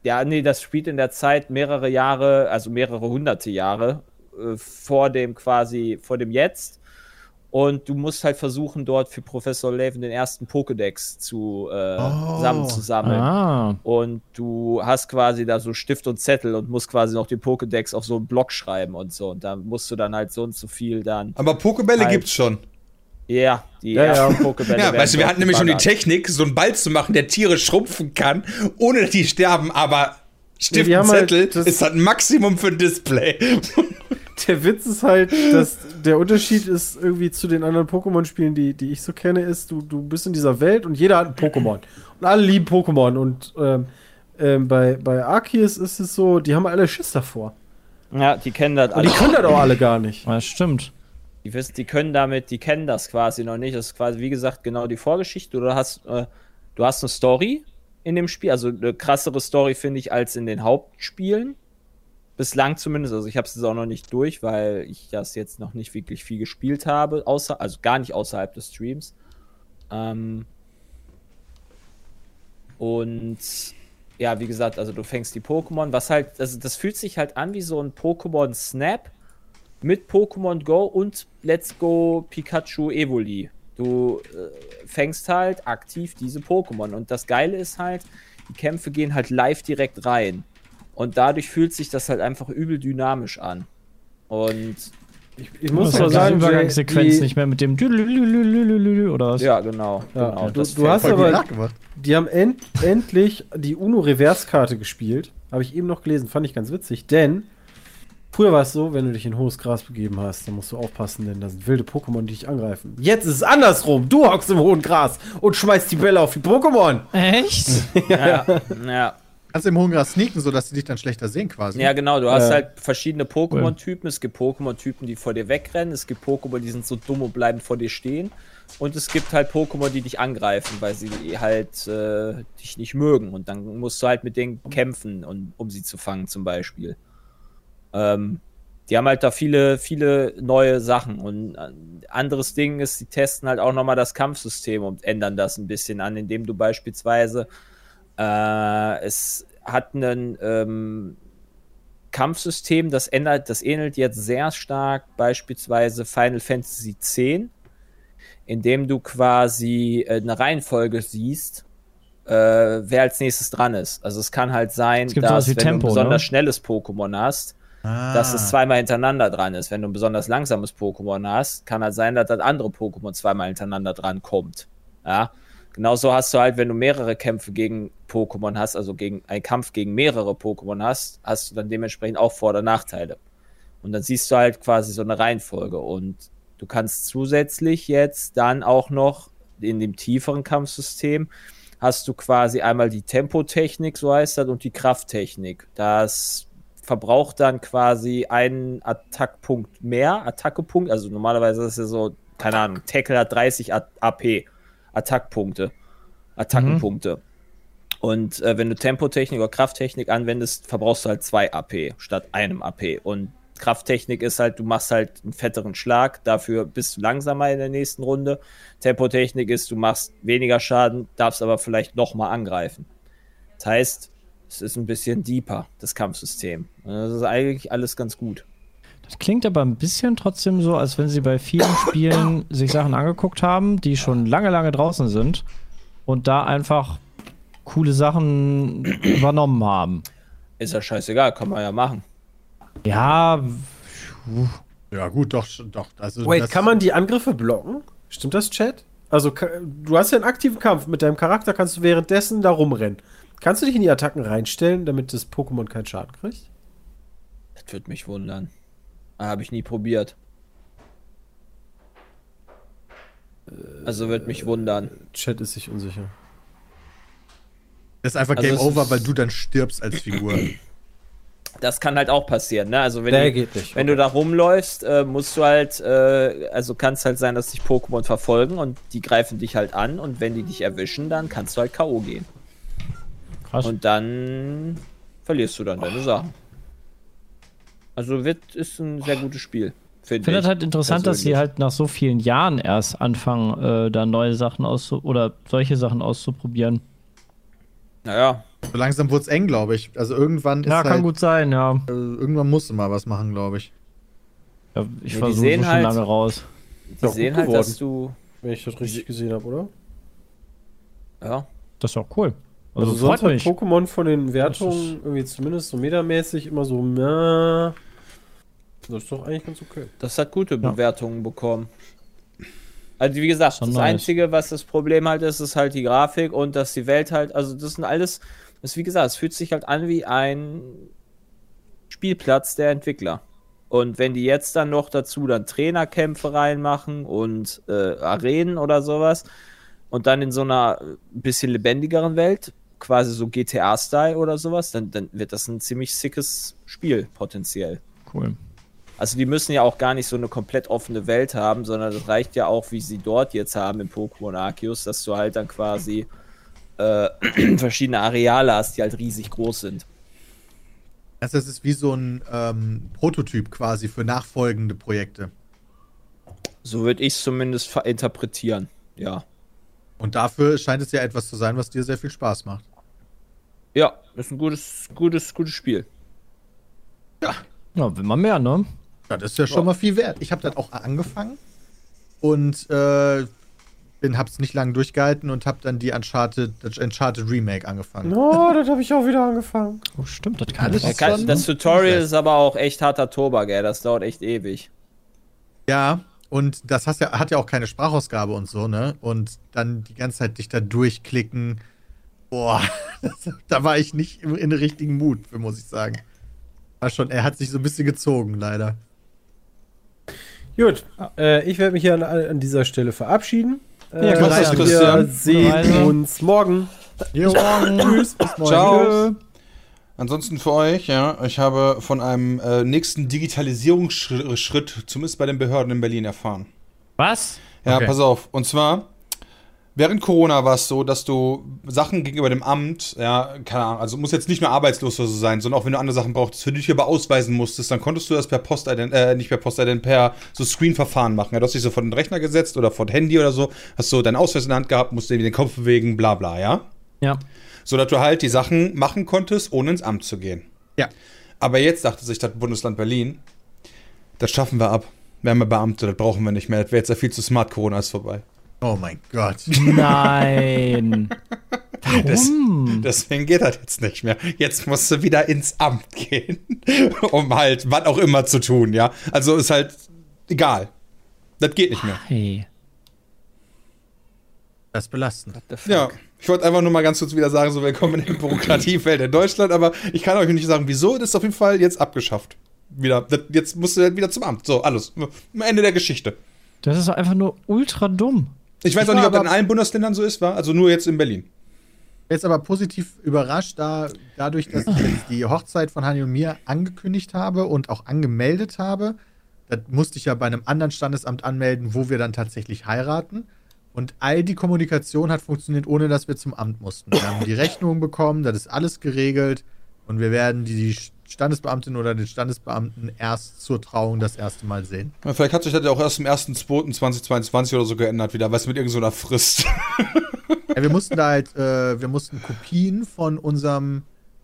ja, nee, das spielt in der Zeit mehrere Jahre, also mehrere hunderte Jahre äh, vor dem quasi, vor dem Jetzt. Und du musst halt versuchen, dort für Professor Laven den ersten Pokédex zu äh, Oh. zusammenzusammeln. Ah, Und du hast quasi da so Stift und Zettel und musst quasi noch den Pokédex auf so einen Block schreiben und so. Und da musst du dann halt so und so viel dann. Aber Pokebälle Halt. gibt's schon. Ja, die Ja, ja. ersten. Ja, werden weißt du, wir hatten nämlich schon die. Technik, so einen Ball zu machen, der Tiere schrumpfen kann, ohne dass die sterben, aber Stift haben halt Zettel das- ist halt ein Maximum für ein Display. [LAUGHS] Der Witz ist halt, dass der Unterschied ist irgendwie zu den anderen Pokémon-Spielen, die, die ich so kenne, ist, du, du bist in dieser Welt und jeder hat ein Pokémon. Und alle lieben Pokémon. Und ähm, ähm, bei, bei Arceus ist es so, die haben alle Schiss davor. Ja, die kennen das Und die alle. können das auch alle gar nicht. das stimmt. Die wissen, die können damit, die kennen das quasi noch nicht. Das ist quasi, wie gesagt, genau die Vorgeschichte. Du hast, äh, du hast eine Story in dem Spiel, also eine krassere Story, finde ich, als in den Hauptspielen. Bislang zumindest. Also ich habe es jetzt auch noch nicht durch, weil ich das jetzt noch nicht wirklich viel gespielt habe, außer, also gar nicht außerhalb des Streams. Ähm, und ja, wie gesagt, also du fängst die Pokémon, was halt, also das fühlt sich halt an wie so ein Pokémon Snap mit Pokémon Go und Let's Go Pikachu Evoli. Du äh, fängst halt aktiv diese Pokémon. Und das Geile ist halt, die Kämpfe gehen halt live direkt rein. Und dadurch fühlt sich das halt einfach übel dynamisch an. Und Ich, ich Du muss musst mal ja die sagen, Übergangssequenz nicht mehr mit dem oder was? ja, genau. Ja, genau du- du hast aber- die haben end, endlich die UNO-Reverse-Karte gespielt. Habe ich eben noch gelesen, fand ich ganz witzig. Denn früher war es so, wenn du dich in hohes Gras begeben hast, dann musst du aufpassen, denn da sind wilde Pokémon, die dich angreifen. Jetzt ist es andersrum. Du hockst im hohen Gras und schmeißt die Bälle auf die Pokémon. Echt? [LAUGHS] ja, ja. Kannst im hohen Gras sneaken, sodass sie dich dann schlechter sehen quasi. Ja, genau, du hast Äh, halt verschiedene Pokémon-Typen. Es gibt Pokémon-Typen, die vor dir wegrennen. Es gibt Pokémon, die sind so dumm und bleiben vor dir stehen. Und es gibt halt Pokémon, die dich angreifen, weil sie halt äh, dich nicht mögen. Und dann musst du halt mit denen kämpfen, und, um sie zu fangen, zum Beispiel. Ähm, die haben halt da viele, viele neue Sachen. Und ein anderes Ding ist, sie testen halt auch nochmal das Kampfsystem und ändern das ein bisschen an, indem du beispielsweise äh, es hat einen ähm, Kampfsystem, das ändert, das ähnelt jetzt sehr stark beispielsweise Final Fantasy X, indem du quasi äh, eine Reihenfolge siehst, äh, wer als nächstes dran ist. Also es kann halt sein, dass wenn Tempo, du ein besonders ne? schnelles Pokémon hast, Ah. dass es zweimal hintereinander dran ist. Wenn du ein besonders langsames Pokémon hast, kann halt sein, dass das andere Pokémon zweimal hintereinander dran kommt. Ja. Genauso hast du halt, wenn du mehrere Kämpfe gegen Pokémon hast, also gegen einen Kampf gegen mehrere Pokémon hast, hast du dann dementsprechend auch Vor- oder Nachteile. Und dann siehst du halt quasi so eine Reihenfolge. Und du kannst zusätzlich jetzt dann auch noch in dem tieferen Kampfsystem hast du quasi einmal die Tempotechnik, so heißt das, und die Krafttechnik. Das verbraucht dann quasi einen Attackpunkt mehr, Attackepunkt, also normalerweise ist es ja so, keine Ahnung, Tackle hat 30 A- AP, Attackpunkte, Attackenpunkte. Und äh, wenn du Tempotechnik oder Krafttechnik anwendest, verbrauchst du halt zwei AP statt einem AP. Und Krafttechnik ist halt, du machst halt einen fetteren Schlag, dafür bist du langsamer in der nächsten Runde. Tempotechnik ist, du machst weniger Schaden, darfst aber vielleicht nochmal angreifen. Das heißt, es ist ein bisschen deeper, das Kampfsystem. Und Das ist eigentlich alles ganz gut. Das klingt aber ein bisschen trotzdem so, als wenn sie bei vielen Spielen [COUGHS] sich Sachen angeguckt haben, die schon lange, lange draußen sind und da einfach coole Sachen [COUGHS] übernommen haben. Ist ja scheißegal, kann man ja machen. Ja, Ja, gut, doch, doch. Also Wait, kann man die Angriffe blocken? Stimmt das, Chat? Also, du hast ja einen aktiven Kampf. Mit deinem Charakter kannst du währenddessen da rumrennen. Kannst du dich in die Attacken reinstellen, damit das Pokémon keinen Schaden kriegt? Das würde mich wundern. Habe ich nie probiert. Also wird mich wundern. Chat ist sich unsicher. Das ist einfach Also Game Over, weil du dann stirbst als Figur. Das kann halt auch passieren, ne? Also wenn, du, geht nicht. wenn du da rumläufst, äh, musst du halt, äh, also kann es halt sein, dass dich Pokémon verfolgen und die greifen dich halt an und wenn die dich erwischen, dann kannst du halt K.O. gehen. Krass. Und dann verlierst du dann deine Sachen. Also wird, ist ein sehr gutes Spiel. Ich Finde das halt interessant, dass sie halt nach so vielen Jahren erst anfangen, äh, da neue Sachen auszu oder solche Sachen auszuprobieren. Naja, so langsam wurde es eng, glaube ich. Also irgendwann ist Ja, kann halt, gut sein, ja. äh, irgendwann musst du mal was machen, glaube ich. ja ich die war so, schon halt- lange raus. die sehen halt, dass du. Wenn ich das richtig gesehen habe, oder? Ja, Das ist auch cool. Also, Also, sonst hat. Pokémon von den Wertungen irgendwie zumindest so metermäßig immer so, na. Das ist doch eigentlich ganz okay. das hat gute Ja. Bewertungen bekommen. Also wie gesagt, Schon das nice. Einzige, was das Problem halt ist, ist halt die Grafik und dass die Welt halt, also das sind alles, das wie gesagt, es fühlt sich halt an wie ein Spielplatz der Entwickler. Und wenn die jetzt dann noch dazu dann Trainerkämpfe reinmachen und äh, Arenen oder sowas und dann in so einer äh, bisschen lebendigeren Welt, quasi so GTA-Style oder sowas, dann, dann wird das ein ziemlich sickes Spiel potenziell. Cool. Also die müssen ja auch gar nicht so eine komplett offene Welt haben, sondern das reicht ja auch, wie sie dort jetzt haben im Pokémon Arceus, dass du halt dann quasi äh, [CLEARS THROAT] verschiedene Areale hast, die halt riesig groß sind. Also das ist wie so ein ähm, Prototyp quasi für nachfolgende Projekte. So würde ich es zumindest interpretieren. Ja. Und dafür scheint es ja etwas zu sein, was dir sehr viel Spaß macht. Ja, ist ein gutes, gutes, gutes Spiel. Ja, will man mehr, ne? Ja, das ist ja schon mal viel wert. Ich habe dann auch angefangen und äh, bin, hab's nicht lange durchgehalten und habe dann die Uncharted, das Uncharted Remake angefangen. Oh, das habe ich auch wieder angefangen. Oh, stimmt, das kann Alles ich Ja, schon das Tutorial ist aber auch echt harter Tobak, ey. Das dauert echt ewig. Ja, und das hast ja, hat ja auch keine Sprachausgabe und so, ne? Und dann die ganze Zeit dich da durchklicken. Boah, [LAUGHS] das, da war ich nicht im, in richtigen Mut, für, muss ich sagen. War schon, er hat sich so ein bisschen gezogen, leider. Gut, äh, ich werde mich hier an, an dieser Stelle verabschieden. Äh, Ja, Christian. wir Christian. sehen Reise. uns morgen. Jo, tschüss, bis morgen. Ciao. Ansonsten für euch, ja, ich habe von einem äh, nächsten Digitalisierungsschritt, zumindest bei den Behörden in Berlin, erfahren. Was? Ja, Okay. pass auf. Und zwar, während Corona war es so, dass du Sachen gegenüber dem Amt, ja, keine Ahnung, also muss jetzt nicht mehr arbeitslos oder so sein, sondern auch wenn du andere Sachen brauchtest, für dich aber ausweisen musstest, dann konntest du das per Postident, äh, nicht per Postident, per so Screen-Verfahren machen. Ja, du hast dich so vor den Rechner gesetzt oder vor das Handy oder so, hast so deinen Ausweis in der Hand gehabt, musst irgendwie den Kopf bewegen, bla bla, ja? Ja. So dass du halt die Sachen machen konntest, ohne ins Amt zu gehen. Ja. Aber jetzt dachte sich das Bundesland Berlin, das schaffen wir ab. Wir haben ja Beamte, das brauchen wir nicht mehr. Das wäre jetzt ja viel zu smart, Corona ist vorbei. Oh mein Gott. Nein. [LAUGHS] Das- Warum? Deswegen geht das jetzt nicht mehr. Jetzt musst du wieder ins Amt [LAUGHS] gehen, um halt was auch immer zu tun, ja. Also ist halt egal. Das geht nicht mehr. Hey. Das ist belastend. Ja, ich wollte einfach nur mal ganz kurz wieder sagen, so willkommen in der Bürokratiewelt in Deutschland, aber ich kann euch nicht sagen, wieso, das ist auf jeden Fall jetzt abgeschafft. Wieder, das, jetzt musst du halt wieder zum Amt. So, alles. Am Ende der Geschichte. Das ist doch einfach nur ultra dumm. Ich weiß Ich auch nicht, ob das in allen Bundesländern so ist, war. Also nur jetzt in Berlin. Jetzt aber positiv überrascht, da, dadurch, dass ich jetzt die Hochzeit von Hani und mir angekündigt habe und auch angemeldet habe. Das musste ich ja bei einem anderen Standesamt anmelden, wo wir dann tatsächlich heiraten. Und all die Kommunikation hat funktioniert, ohne dass wir zum Amt mussten. Wir haben die Rechnung bekommen, das ist alles geregelt. Und wir werden die Standesbeamtin oder den Standesbeamten erst zur Trauung das erste Mal sehen. Ja, Vielleicht hat sich das ja auch erst im 1.2.2022 oder so geändert wieder, was mit irgendeiner Frist. Ja, wir mussten da halt, äh, wir mussten Kopien von unserem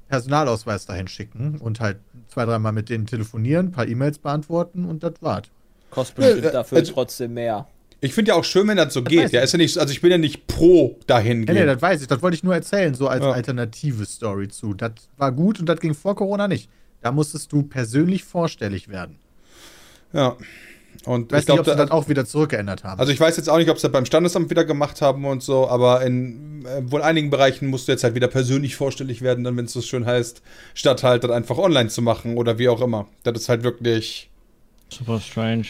Personalausweis dahin schicken und halt zwei, dreimal mit denen telefonieren, ein paar E-Mails beantworten und das war's. Kostet bestimmt Ja, äh, dafür also- trotzdem mehr. Ich finde ja auch schön, wenn das so geht. weiß Ja, ist ja nicht, also ich bin ja nicht pro dahin Ja, nee, das weiß ich. Das wollte ich nur erzählen, so als Ja. alternative Story zu. Das war gut und das ging vor Corona nicht. Da musstest du persönlich vorstellig werden. Ja. Und Ich weiß ich glaube, nicht, ob sie da, das auch wieder zurückgeändert haben. also ich weiß jetzt auch nicht, ob sie das beim Standesamt wieder gemacht haben und so, aber in äh, wohl einigen Bereichen musst du jetzt halt wieder persönlich vorstellig werden, dann wenn es so schön heißt, statt halt das einfach online zu machen oder wie auch immer. Das ist halt wirklich, Super strange.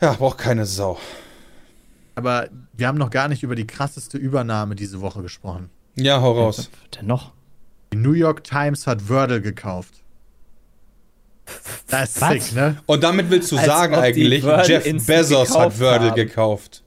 ja, braucht keine Sau. Aber wir haben noch gar nicht über die krasseste Übernahme diese Woche gesprochen. Ja, hau raus. Was wird denn noch? Die New York Times hat Wordle gekauft. Das ist Was? sick, ne? Und damit willst du Als sagen eigentlich, Jeff Bezos hat Wordle haben. gekauft.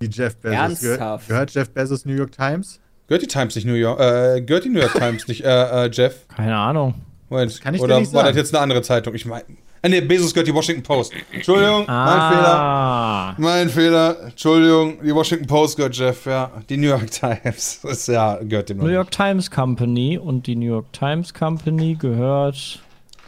Die Jeff Bezos. Ernsthaft? gehört Jeff Bezos New York Times? Gehört die Times nicht New York, äh, gehört die New York Times nicht, äh, äh, Jeff? Keine Ahnung. Moment, kann ich dir oder nicht war das jetzt eine andere Zeitung? Ich meine, äh, nee, Bezos gehört die Washington Post. Entschuldigung, Ah. mein Fehler. Mein Fehler, Entschuldigung, die Washington Post gehört Jeff, ja. Die New York [LAUGHS] Times, ist ja, gehört dem New York nicht. Times Company und die New York Times Company gehört.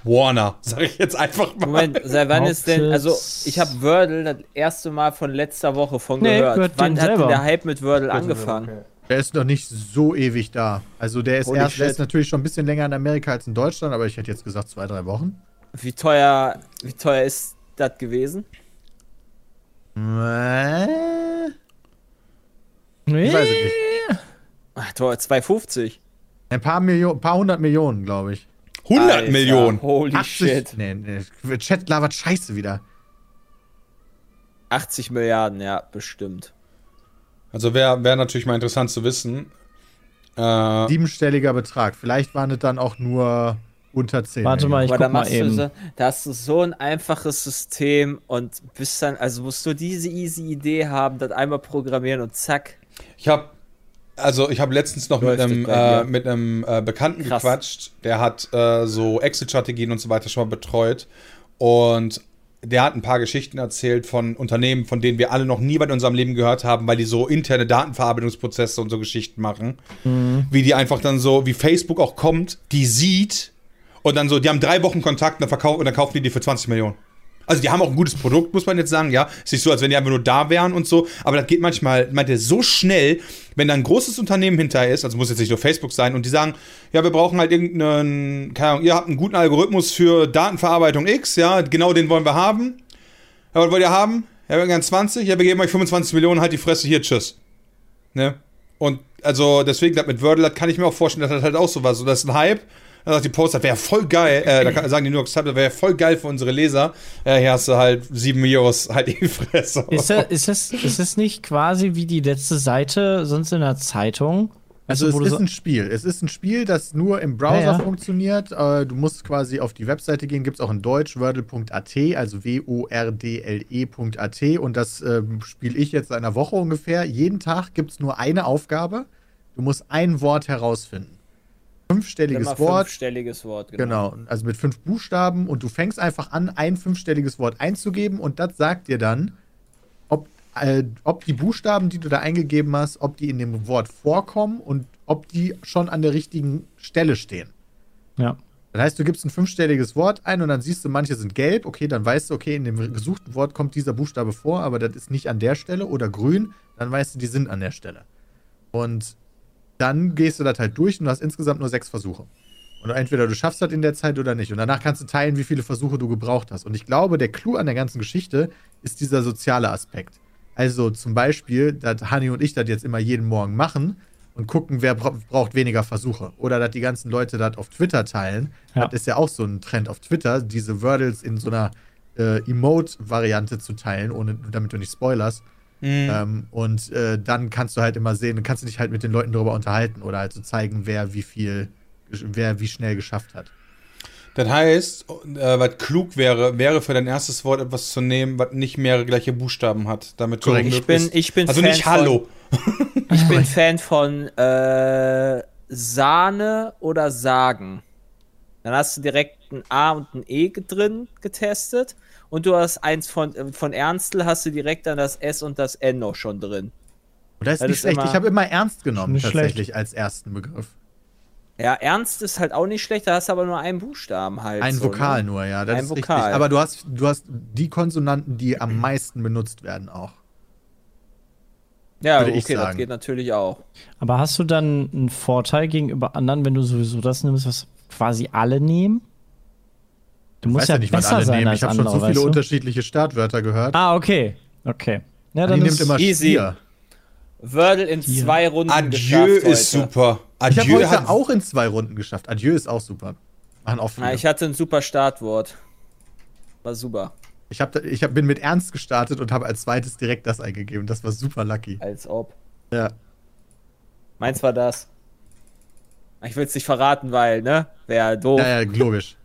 Warner, sag ich jetzt einfach mal. Moment, seit wann ist denn, also ich habe Wordle das erste Mal von letzter Woche von Nee, gehört. wann hat denn der Hype mit Wordle angefangen? Der ist noch nicht so ewig da. Also der ist Holy erst, der ist natürlich schon ein bisschen länger in Amerika als in Deutschland, aber ich hätte jetzt gesagt zwei, drei Wochen. Wie teuer, wie teuer ist das gewesen? Nee. Ich weiß es nicht. Ach, teuer, 2,50. Ein paar Millionen, paar hundert Millionen, glaube ich. 100 Alter, Millionen. Holy 80, shit. Nee, nee. Chat labert scheiße wieder. 80 Milliarden, ja, bestimmt. Also wäre wär natürlich mal interessant zu wissen. Äh, Siebenstelliger Betrag. Vielleicht waren es dann auch nur unter 10. Warte mal, ich guck mal machst du eben. so, da hast du so ein einfaches System und bist dann, also musst du diese easy Idee haben, das einmal programmieren und zack. Ich habe also ich habe letztens noch mit einem, äh, mit einem äh, Bekannten Krass. gequatscht, der hat äh, so Exit-Strategien und so weiter schon mal betreut und der hat ein paar Geschichten erzählt von Unternehmen, von denen wir alle noch nie in unserem Leben gehört haben, weil die so interne Datenverarbeitungsprozesse und so Geschichten machen. Wie die einfach dann so, wie Facebook auch kommt, die sieht und dann so, die haben drei Wochen Kontakt und dann, verkaufen, und dann kaufen die die für 20 Millionen. Also die haben auch ein gutes Produkt, muss man jetzt sagen, ja. Ist nicht so, als wenn die einfach nur da wären und so. Aber das geht manchmal, meint er, so schnell, wenn da ein großes Unternehmen hinterher ist, also muss jetzt nicht nur Facebook sein, und die sagen, ja, wir brauchen halt irgendeinen, keine Ahnung, ihr habt einen guten Algorithmus für Datenverarbeitung X, ja, genau den wollen wir haben. Ja, was wollt ihr haben? Ja, wir gern 20, ja, wir geben euch 25 Millionen, halt die Fresse hier, tschüss. Ne? Und also deswegen, das mit Wordle, das kann ich mir auch vorstellen, dass das halt auch so war. So, das ist ein Hype. Dann sagt die Post, das wäre voll geil. Äh, da kann, sagen die New York Times, das wäre voll geil für unsere Leser. Ja, hier hast du halt sieben Euros, halt die Fresse. Ist das, ist, das, ist das nicht quasi wie die letzte Seite sonst in der Zeitung? Also wo es ist so- ein Spiel. Es ist ein Spiel, das nur im Browser Ja, ja. funktioniert. Äh, du musst quasi auf die Webseite gehen, gibt es auch in Deutsch, wordle.at, also W-O-R-D-L-E.at. Und das ähm, spiele ich jetzt seit einer Woche ungefähr. Jeden Tag gibt es nur eine Aufgabe. Du musst ein Wort herausfinden. Fünfstelliges Wort. fünfstelliges Wort, Genau, also mit fünf Buchstaben und du fängst einfach an, ein fünfstelliges Wort einzugeben und das sagt dir dann, ob, äh, ob die Buchstaben, die du da eingegeben hast, ob die in dem Wort vorkommen und ob die schon an der richtigen Stelle stehen. Ja. Das heißt, du gibst ein fünfstelliges Wort ein und dann siehst du, manche sind gelb, okay, dann weißt du, okay, in dem gesuchten Wort kommt dieser Buchstabe vor, aber das ist nicht an der Stelle oder grün, dann weißt du, die sind an der Stelle. Und dann gehst du das halt durch und du hast insgesamt nur sechs Versuche. Und entweder du schaffst das in der Zeit oder nicht. Und danach kannst du teilen, wie viele Versuche du gebraucht hast. Und ich glaube, der Clou an der ganzen Geschichte ist dieser soziale Aspekt. Also zum Beispiel, dass Hani und ich das jetzt immer jeden Morgen machen und gucken, wer bra braucht weniger Versuche. Oder dass die ganzen Leute das auf Twitter teilen. Ja. Das ist ja auch so ein Trend auf Twitter, diese Wordles in so einer äh, Emote-Variante zu teilen, ohne, damit du nicht spoilerst. Mhm. Ähm, und äh, dann kannst du halt immer sehen, dann kannst du dich halt mit den Leuten darüber unterhalten oder halt so zeigen, wer wie viel, wer wie schnell geschafft hat. Das heißt, äh, was klug wäre, wäre für dein erstes Wort etwas zu nehmen, was nicht mehrere gleiche Buchstaben hat. Damit du Korrekt. Ich bin, ich bin also Fan nicht Hallo. [LAUGHS] Ich bin Fan von äh, Sahne oder Sagen. Dann hast du direkt ein A und ein E drin getestet und du hast eins von, äh, von Ernstl, hast du direkt dann das S und das N noch schon drin. Das ist Das nicht ist schlecht. immer- Ich habe immer ernst genommen, tatsächlich, als ersten Begriff. Ja, Ernst ist halt auch nicht schlecht, da hast du aber nur einen Buchstaben halt. Ein so, Vokal Ne? nur, ja. Das Ein ist Vokal. richtig. Aber du hast, du hast die Konsonanten, die am meisten benutzt werden, auch. Ja, würde okay, ich das geht natürlich auch. Aber hast du dann einen Vorteil gegenüber anderen, wenn du sowieso das nimmst, was quasi alle nehmen? Du musst ja, ja nicht, was besser alle sein nehmen. Ich habe schon so viele du? unterschiedliche Startwörter gehört. Ah, okay. Okay. Ja, die dann nimmt ist immer easy. Stier. Wordle in Hier. zwei Runden Adieu geschafft ist heute. super. Ich habe Adieu heute auch in zwei Runden geschafft. Adieu ist auch super. Machen auch viele. Na, ich ich hatte ein super Startwort. War super. ich, hab, ich hab, bin mit Ernst gestartet und habe als zweites direkt das eingegeben. Das war super lucky. Als ob. Ja. Meins war das. Ich will es nicht verraten, weil, ne? Wäre doof. Ja, ja, logisch.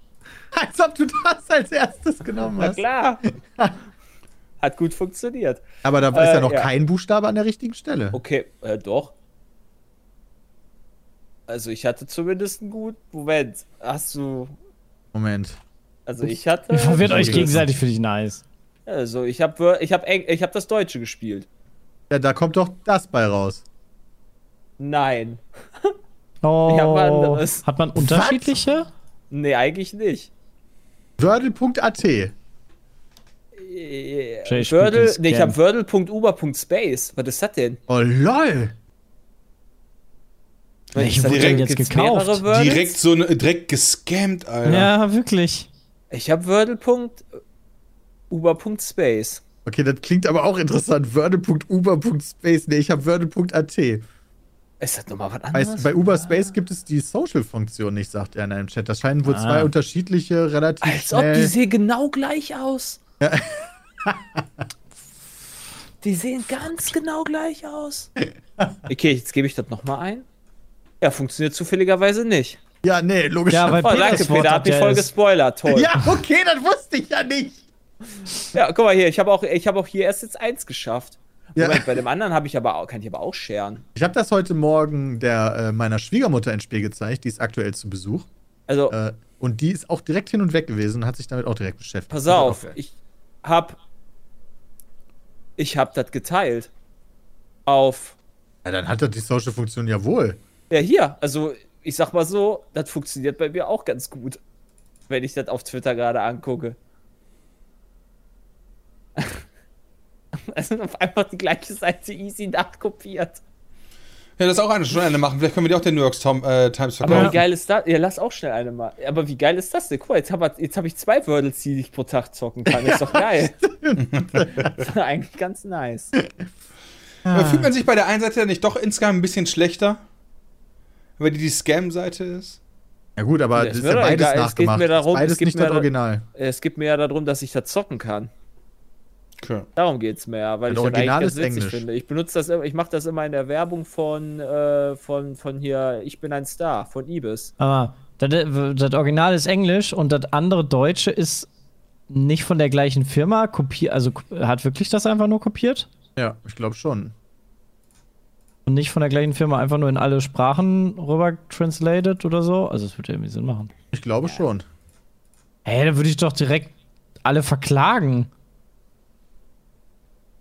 [LAUGHS] Als ob du das als erstes genommen Na hast. klar. [LAUGHS] Hat gut funktioniert. Aber da ist Äh, ja noch ja. kein Buchstabe an der richtigen Stelle. Okay, äh, doch. Also ich hatte zumindest einen guten Moment. Hast du. Moment. Also ich hatte. Ihr [LAUGHS] verwirrt euch gegenseitig, finde ich nice. Also ich habe ich hab, Eng- ich hab das Deutsche gespielt. Ja, da kommt doch das bei raus. Nein. Oh, Ich hab was anderes. hat man unterschiedliche? Nee, eigentlich nicht. Wordle.at. Äh, Wordle, nee, ich habe Wordle.uber.space. Was ist das denn? Oh, lol. Das wurde denn jetzt gekauft? direkt so eine, direkt gescammt, Alter. Ja, wirklich. Ich habe Wordle.uber.space. Okay, das klingt aber auch interessant. Wordle.uber.space. Nee, ich habe Wordle.at. Ist das nochmal was Bei, anderes? bei Uberspace gibt es die Social-Funktion nicht, sagt er in einem Chat. Das scheinen wohl Ah. zwei unterschiedliche, relativ Als ob schnell... die sehen genau gleich aus. [LAUGHS] die sehen ganz genau gleich aus. [LAUGHS] Okay, jetzt gebe ich das nochmal ein. Ja, funktioniert zufälligerweise nicht. ja, nee, logisch. Ja, weil Oh, danke, Peter, hat ja es- gespoilert. Toll. Ja, ja, okay, das wusste ich ja nicht. guck mal hier, ich habe auch, ich hab auch hier erst jetzt eins geschafft. Ja. Moment, bei dem anderen habe ich aber auch, kann ich aber auch scheren. Ich habe das heute Morgen der, äh, meiner Schwiegermutter ins Spiel gezeigt. Die ist aktuell zu Besuch. Also, Äh, und die ist auch direkt hin und weg gewesen und hat sich damit auch direkt beschäftigt. pass auf, ich hab, ich hab das geteilt. Auf, Ja, dann hat das die Social-Funktion ja wohl. ja hier, also ich sag mal so, das funktioniert bei mir auch ganz gut, wenn ich das auf Twitter gerade angucke. [LAUGHS] Also auf einfach die gleiche Seite easy nachkopiert. Ja, das ist auch eine schon eine machen. Vielleicht können wir die auch den New York Tom, äh, Times Aber verkaufen. wie geil ist das? Ja, lass auch schnell eine mal. Aber wie geil ist das denn? Guck mal, jetzt habe jetzt hab ich zwei Wordles, die ich pro Tag zocken kann. Ist doch [LAUGHS] geil. das [LAUGHS] ist eigentlich ganz nice. Aber fühlt man sich bei der einen Seite nicht doch insgesamt ein bisschen schlechter? Weil die die Scam-Seite ist? Ja gut, aber Ja, das ist ja beides egal, es geht nachgemacht. mir darum- ist beides es geht nicht mir das da- Original. Es geht mir ja darum, dass ich das zocken kann. Okay. Darum geht's mir, weil Das ich das Original eigentlich ganz ist witzig Englisch. finde. Ich benutze das immer, ich mache das immer in der Werbung von, äh, von, von hier, ich bin ein Star, von Ibis. Aber das, das Original ist Englisch und das andere Deutsche ist nicht von der gleichen Firma. Kopier, also hat wirklich das einfach nur kopiert? Ja, ich glaube schon. Und nicht von der gleichen Firma einfach nur in alle Sprachen rüber translated oder so? Also, es würde irgendwie Sinn machen. Ich glaube schon. Ey, da würde ich doch direkt alle verklagen.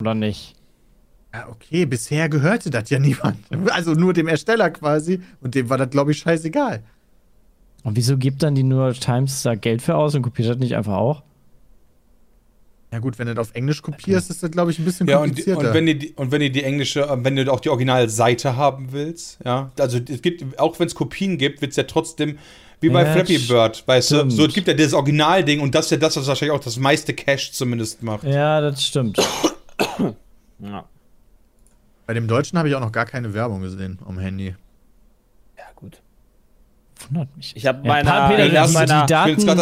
Oder nicht? Ja, okay, bisher gehörte das ja [LAUGHS] niemand. Also nur dem Ersteller quasi. Und dem war das, glaube ich, scheißegal. Und wieso gibt dann die New York Times da Geld für aus und kopiert das nicht einfach auch? Ja gut, wenn du das auf Englisch kopierst, ist das, glaube ich, ein bisschen Ja, und, komplizierter. und wenn du die, und wenn du die englische, äh, wenn du auch die Originalseite haben willst, ja, also es gibt, auch wenn es Kopien gibt, wird es ja trotzdem, wie bei Ja, Flappy Bird, weißt du, stimmt. so es gibt ja dieses Originalding und das ist ja das, was wahrscheinlich auch das meiste Cash zumindest macht. Ja, das stimmt. Ja, Bei dem Deutschen habe ich auch noch gar keine Werbung gesehen am Handy. ja gut. Wundert mich. Ich habe Ja, meiner, Pa- Peter, ich die, hab die, Daten,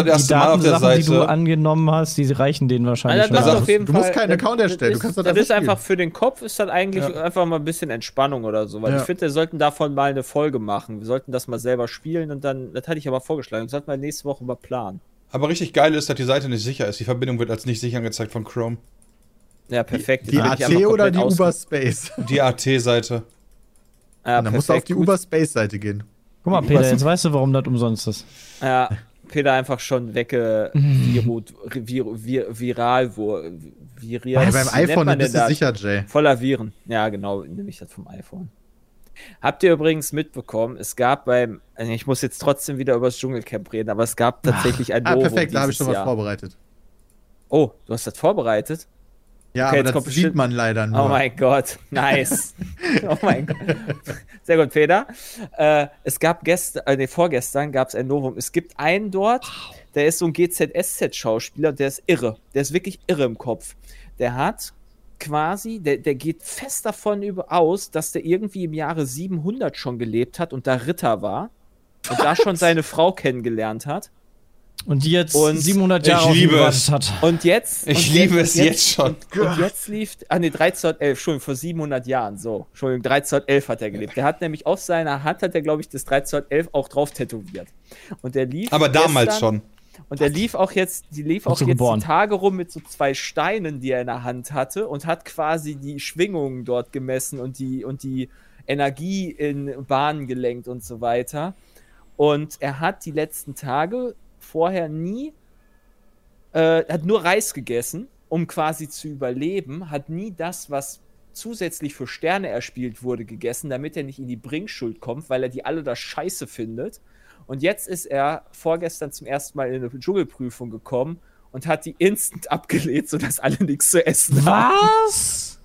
die erste Mal auf der Datensachen, die du Seite. angenommen hast, die reichen denen wahrscheinlich Alter, das schon. ist auf jeden Du musst Fall, keinen Account erstellen, du das kannst ist, das das ist einfach für den Kopf, ist das eigentlich einfach mal ein bisschen Entspannung oder so. Weil Ja. ich finde, wir sollten davon mal eine Folge machen. Wir sollten das mal selber spielen und dann, das hatte ich aber vorgeschlagen, das sollten wir nächste Woche mal planen. Aber richtig geil ist, dass die Seite nicht sicher ist. Die Verbindung wird als nicht sicher angezeigt von Chrome. Ja, perfekt. Die ich AT oder die Uberspace? [LAUGHS] Die AT-Seite. Ja, dann musst du auf die. Uberspace-Seite gehen. Guck mal, Peter, jetzt weißt du, warum das umsonst ist. Ja, Peter einfach schon wegge vir, vir, viral, wo, viral. Ja, beim iPhone bist du das? sicher, Jay. Voller Viren. Ja, genau, nehme ich das vom iPhone. Habt ihr übrigens mitbekommen, es gab beim, also ich muss jetzt trotzdem wieder über das Dschungelcamp reden, aber es gab tatsächlich ein Ah, Novum perfekt, da habe ich dieses schon was Jahr. vorbereitet. Oh, du hast das vorbereitet? Ja, Okay, aber das bestimmt- sieht man leider nur. Oh mein Gott, nice. [LAUGHS] oh mein Gott. Sehr gut, Peter. Äh, es gab gestern, äh, nee, vorgestern gab es ein Novum. Es gibt einen dort, der ist so ein GZSZ-Schauspieler, der ist irre. Der ist wirklich irre im Kopf. Der hat quasi, der, der geht fest davon über aus, dass der irgendwie im Jahre 700 schon gelebt hat und da Ritter war und da schon seine Frau kennengelernt hat. Und die jetzt Und 700 ich Jahre gewartet es. hat. Und jetzt. Ich und liebe und es jetzt schon. Und jetzt lief, ah ne, 1311, Entschuldigung, vor 700 Jahren, so. Entschuldigung, 1311 hat er gelebt. Der hat nämlich auf seiner Hand, hat er, glaube ich, das 1311 auch drauf tätowiert. Und der lief. Aber damals gestern- schon. Und der lief auch jetzt, die lief auch jetzt geboren. die Tage rum mit so zwei Steinen, die er in der Hand hatte und hat quasi die Schwingungen dort gemessen und die, und die Energie in Bahnen gelenkt und so weiter. Und er hat die letzten Tage vorher nie, äh, hat nur Reis gegessen, um quasi zu überleben, hat nie das, was zusätzlich für Sterne erspielt wurde, gegessen, damit er nicht in die Bringschuld kommt, weil er die alle da scheiße findet. Und jetzt ist er vorgestern zum ersten Mal in eine Dschungelprüfung gekommen und hat die instant abgelehnt, sodass alle nichts zu essen haben. Was?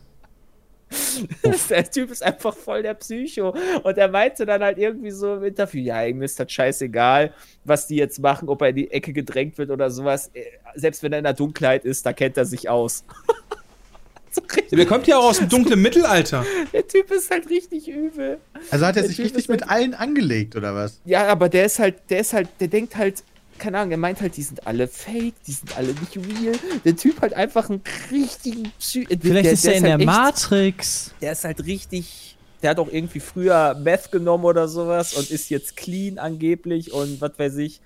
[LAUGHS] Der Typ ist einfach voll der Psycho. Und er meinte dann halt irgendwie so im Interview, ja, ihm ist das scheißegal, was die jetzt machen, ob er in die Ecke gedrängt wird oder sowas. Äh, Selbst wenn er in der Dunkelheit ist, da kennt er sich aus. [LAUGHS] so Der kommt ja auch aus dem dunklen [LAUGHS] Mittelalter. der Typ ist halt richtig übel. Also hat er Der sich Typ richtig ist halt- mit allen angelegt, oder was? Ja, aber der ist halt, der ist halt, der denkt halt, keine Ahnung, er meint halt, die sind alle fake, die sind alle nicht real. Der Typ hat einfach einen richtigen Psy der- Vielleicht der, ist er in halt der echt- Matrix. Der ist halt richtig. Der hat auch irgendwie früher Meth genommen oder sowas und ist jetzt clean angeblich und was weiß ich.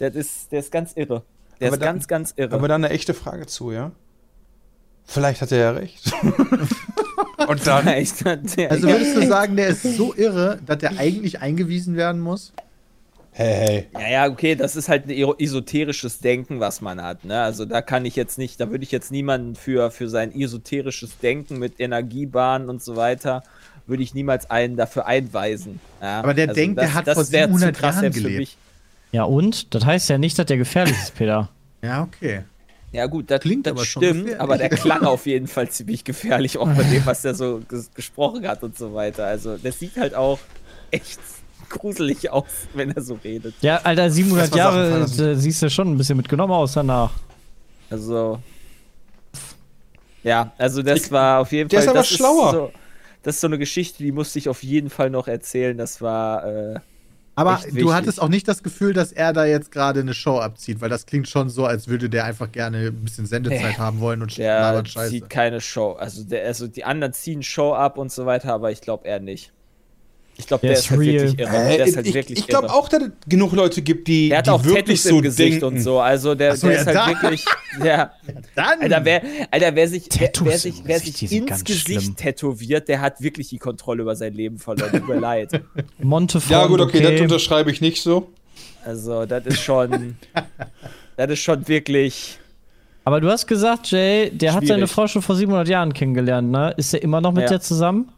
Der ist, der ist ganz irre. Der Aber ist dann- ganz, ganz irre. Aber dann eine echte Frage zu, ja? Vielleicht hat er ja recht. [LAUGHS] Und dann. Echt, der- Also würdest du sagen, der ist so irre, dass der eigentlich eingewiesen werden muss? Hey, hey. Ja, ja, okay, das ist halt ein esoterisches Denken, was man hat. Ne? Also da kann ich jetzt nicht, da würde ich jetzt niemanden für, für sein esoterisches Denken mit Energiebahnen und so weiter, würde ich niemals einen dafür einweisen. Ja? Also Aber der denkt, der hat vor wär zu 700 Jahren gelebt. mich. Ja, und? Das heißt ja nicht, dass der gefährlich ist, Peter. Ja, okay. Ja, gut, das, Klingt das aber schon stimmt, aber der klang auf jeden Fall ziemlich gefährlich, auch bei dem, was der so ges gesprochen hat und so weiter. Also, der sieht halt auch echt gruselig aus, wenn er so redet. Ja, Alter, 700 Erst mal Sachen Jahre äh, siehst du schon ein bisschen mitgenommen aus danach. Also. Ja, also das war auf jeden der Fall. ist aber das schlauer. so, das ist so eine Geschichte, die musste ich auf jeden Fall noch erzählen. Das war. Äh, Aber Echt du wichtig. hattest auch nicht das Gefühl, dass er da jetzt gerade eine Show abzieht, weil das klingt schon so, als würde der einfach gerne ein bisschen Sendezeit Nee. [LAUGHS] haben wollen und der labert Scheiße. zieht keine Show. Also, der, also die anderen ziehen Show ab und so weiter, aber ich glaube er nicht. Ich glaube, Der der, ist halt real. wirklich irre. Äh, der ist halt ich wirklich ich glaube auch, dass es genug Leute gibt, die, Der hat die auch wirklich Tattoos so im Gesicht denken. und so. Also der, so, der ja, ist halt da. wirklich. Der, Dann! Alter, wer, Alter, wer sich, wer, Tattoos wer sich, wer sich ins ganz Gesicht schlimm. tätowiert, der hat wirklich die Kontrolle über sein Leben verloren. Tut mir [LAUGHS] leid. Montefort. Ja, gut, okay, das unterschreibe ich nicht so. Also, das ist schon. [LAUGHS] das ist schon wirklich. Aber du hast gesagt, Jay, der hat seine Schwierig. Frau schon vor 700 Jahren kennengelernt, ne? Ist er immer noch mit Ja. der zusammen?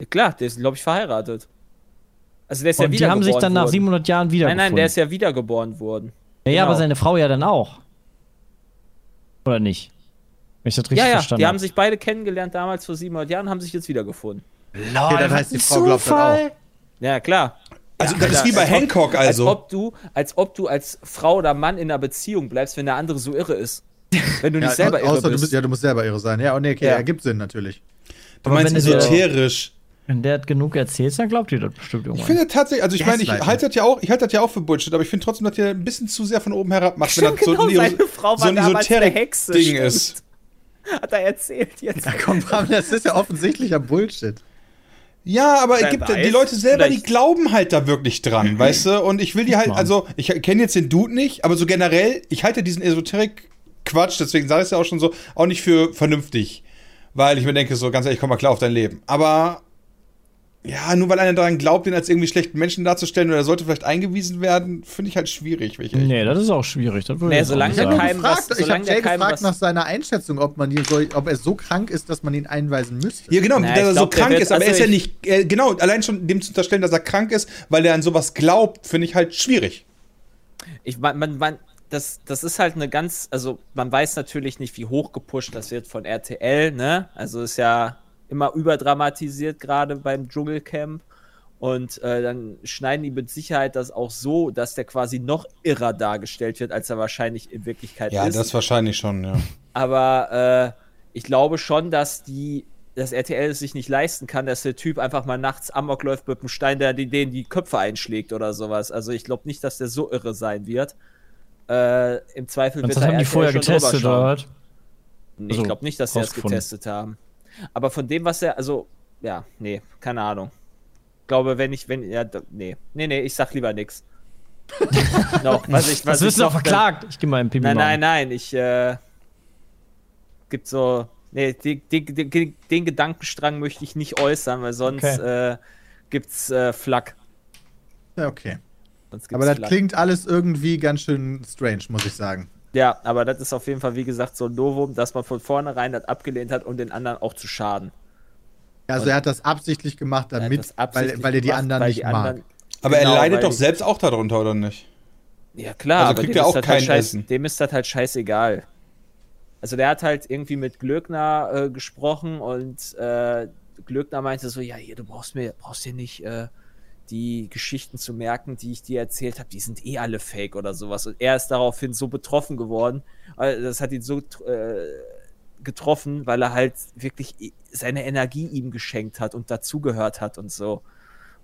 Ja, klar, der ist, glaube ich, verheiratet. Also, der ist ja Und die wiedergeboren haben sich dann nach worden. 700 Jahren wieder Nein, nein, der ist ja wiedergeboren worden. ja, ja, genau. aber seine Frau ja dann auch. Oder nicht? Wenn ich das richtig Ja, ja, verstanden die haben habe. sich beide kennengelernt damals vor 700 Jahren, haben sich jetzt wiedergefunden. okay, das heißt, die Frau glaubt das auch. Ja, klar. Also, Ja, das ist wie bei als ob- Hancock, Als also. ob, du, als ob du als Frau oder Mann in einer Beziehung bleibst, wenn der andere so irre ist. Wenn du [LAUGHS] nicht selber irre außer bist. du bist, ja, du musst selber irre sein. Ja, und nee, okay, Ja. ergibt Sinn natürlich. Du Aber meinst wenn du dir- esoterisch. Wenn der hat genug erzählt, dann glaubt ihr das bestimmt Ich irgendwann. finde tatsächlich, also ich meine, ich halte das ja auch, ich halte das ja auch für Bullshit, aber ich finde trotzdem, dass ihr ein bisschen zu sehr von oben herab macht, wenn das so, genau, ein, seine Ero- Frau so war ein damals eine Esoterik-Ding stimmt. ist. Hat er erzählt jetzt. Ja, komm, Bram, das ist ja offensichtlicher Bullshit. Ja, aber es Wer gibt, die Leute selber, die vielleicht- glauben halt da wirklich dran, weißt du? Und ich will die halt, also, ich kenne jetzt den Dude nicht, aber so generell, ich halte diesen Esoterik-Quatsch, deswegen sage ich es ja auch schon so, auch nicht für vernünftig. Weil ich mir denke, so ganz ehrlich, komm mal klar auf dein Leben. Aber ja, nur weil einer daran glaubt, den als irgendwie schlechten Menschen darzustellen oder er sollte vielleicht eingewiesen werden, finde ich halt schwierig. ich Nee, das ist auch schwierig. Das Nee, solange nur Keim gefragt, was- ich habe der Jay gefragt was- nach seiner Einschätzung, ob, man ihn so, ob er so krank ist, dass man ihn einweisen müsste. Ja, genau, Na, dass er so glaub, der krank wird- ist, aber er also ist ja ich- nicht, äh, genau, allein schon dem zu unterstellen, dass er krank ist, weil er an sowas glaubt, finde ich halt schwierig. Ich, man, man, man, das, das ist halt eine ganz, also man weiß natürlich nicht, wie hoch gepusht das wird von RTL, ne? Also ist ja immer überdramatisiert, gerade beim Dschungelcamp. Und äh, dann schneiden die mit Sicherheit das auch so, dass der quasi noch irrer dargestellt wird, als er wahrscheinlich in Wirklichkeit Ja, ist. das wahrscheinlich schon, ja. Aber äh, ich glaube schon, dass die das RTL es sich nicht leisten kann, dass der Typ einfach mal nachts Amok läuft mit einem Stein, der die- denen die Köpfe einschlägt oder sowas. Also ich glaube nicht, dass der so irre sein wird. Äh, Im Zweifel Das da haben die RTL vorher schon getestet, oder? was? Nee, Also, ich glaube nicht, dass sie das getestet haben. Aber von dem, was er, also, ja, nee, keine Ahnung. Ich glaube, wenn ich, wenn, ja, nee, nee, nee, ich sag lieber nix. [LAUGHS] noch, was ich, was Das wirst du doch noch- verklagt. Ich gehe mal im Pipi Nein, nein, nein, ich, äh, gibt so, nee, den, den, den, den Gedankenstrang möchte ich nicht äußern, weil sonst, Okay. äh, gibt's, äh, Flack. Ja, okay. Sonst gibt's Aber das Flack. klingt alles irgendwie ganz schön strange, muss ich sagen. Ja, aber das ist auf jeden Fall, wie gesagt, so ein Novum, dass man von vornherein das abgelehnt hat, um den anderen auch zu schaden. Also er hat das absichtlich gemacht, Er damit, das absichtlich weil, weil er die gemacht, anderen nicht die mag. anderen- Aber Genau, er leidet doch selbst auch darunter, oder nicht? Ja, klar, Also aber kriegt dem er ist auch das halt kein scheiß, Essen. Dem ist das halt scheißegal. Also der hat halt irgendwie mit Glöckner äh, gesprochen und äh, Glöckner meinte so, ja, hier, du brauchst mir, brauchst dir nicht äh, die Geschichten zu merken, die ich dir erzählt habe, die sind eh alle fake oder sowas. Und er ist daraufhin so betroffen geworden. äh, Das hat ihn so äh, getroffen, weil er halt wirklich seine Energie ihm geschenkt hat und dazugehört hat und so.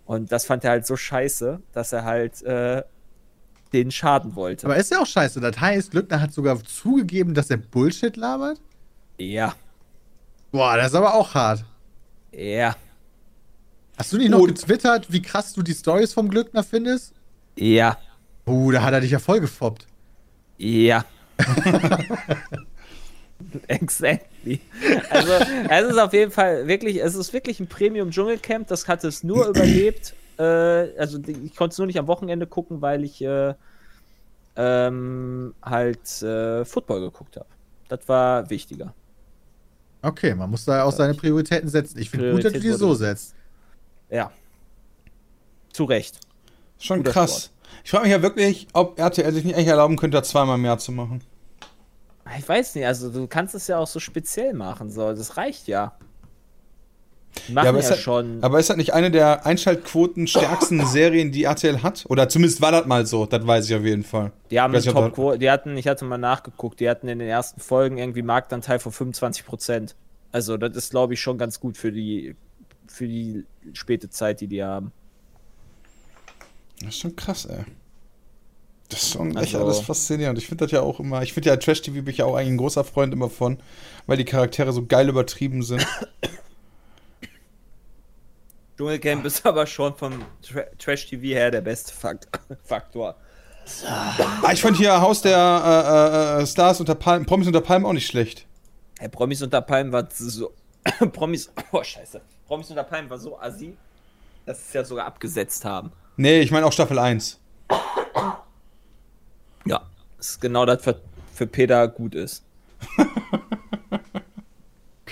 Und das fand er halt so scheiße, dass er halt äh, den schaden wollte. Aber ist ja auch scheiße. Das heißt, Glückner hat sogar zugegeben, dass er Bullshit labert? ja, Boah, das ist aber auch hart. ja, Hast du nicht noch Und- getwittert, wie krass du die Stories vom Glückner findest? ja, Oh, da hat er dich ja voll gefoppt. ja. [LAUGHS] exactly. Also, es ist auf jeden Fall wirklich, es ist wirklich ein Premium-Dschungelcamp. Das hat es nur [CLEARS THROAT] überlebt. Äh, also, ich konnte es nur nicht am Wochenende gucken, weil ich äh, ähm, halt äh, Football geguckt habe. Das war wichtiger. Okay, man muss da auch seine Prioritäten setzen. Ich finde gut, dass du die so setzt. Ja. Zu Recht. Schon Guter krass. Sport. Ich frage mich ja wirklich, ob RTL sich nicht eigentlich erlauben könnte, das zweimal im Jahr zu machen. Ich weiß nicht, also du kannst es ja auch so speziell machen, so. Das reicht ja. Die Machen ja, aber, ist das, schon. aber ist das nicht eine der Einschaltquoten stärksten [LAUGHS] Serien, die RTL hat? Oder zumindest war das mal so, das weiß ich auf jeden Fall. Die haben nicht, ob Top die hatten, ich hatte mal nachgeguckt, die hatten in den ersten Folgen irgendwie Marktanteil von 25 Prozent. Also das ist, glaube ich, schon ganz gut für die für die späte Zeit, die die haben. Das ist schon krass, ey. Das ist schon echt Also- alles faszinierend. Ich finde das ja auch immer, ich finde ja Trash-TV bin ich ja auch eigentlich ein großer Freund immer von, weil die Charaktere so geil übertrieben sind. [COUGHS] Dschungelcamp ist aber schon vom Tra Trash TV her der beste Fakt [COUGHS] Faktor. Ah, ich fand hier Haus der äh, äh, Stars unter Palmen, Promis unter Palmen auch nicht schlecht. Hey, Promis unter Palmen war so [COUGHS] Promis oh scheiße. Promis unter Palmen war so assi, dass sie es ja sogar abgesetzt haben. Nee, ich meine auch Staffel 1. Ja, das ist genau das für, für Peter gut ist. [LAUGHS]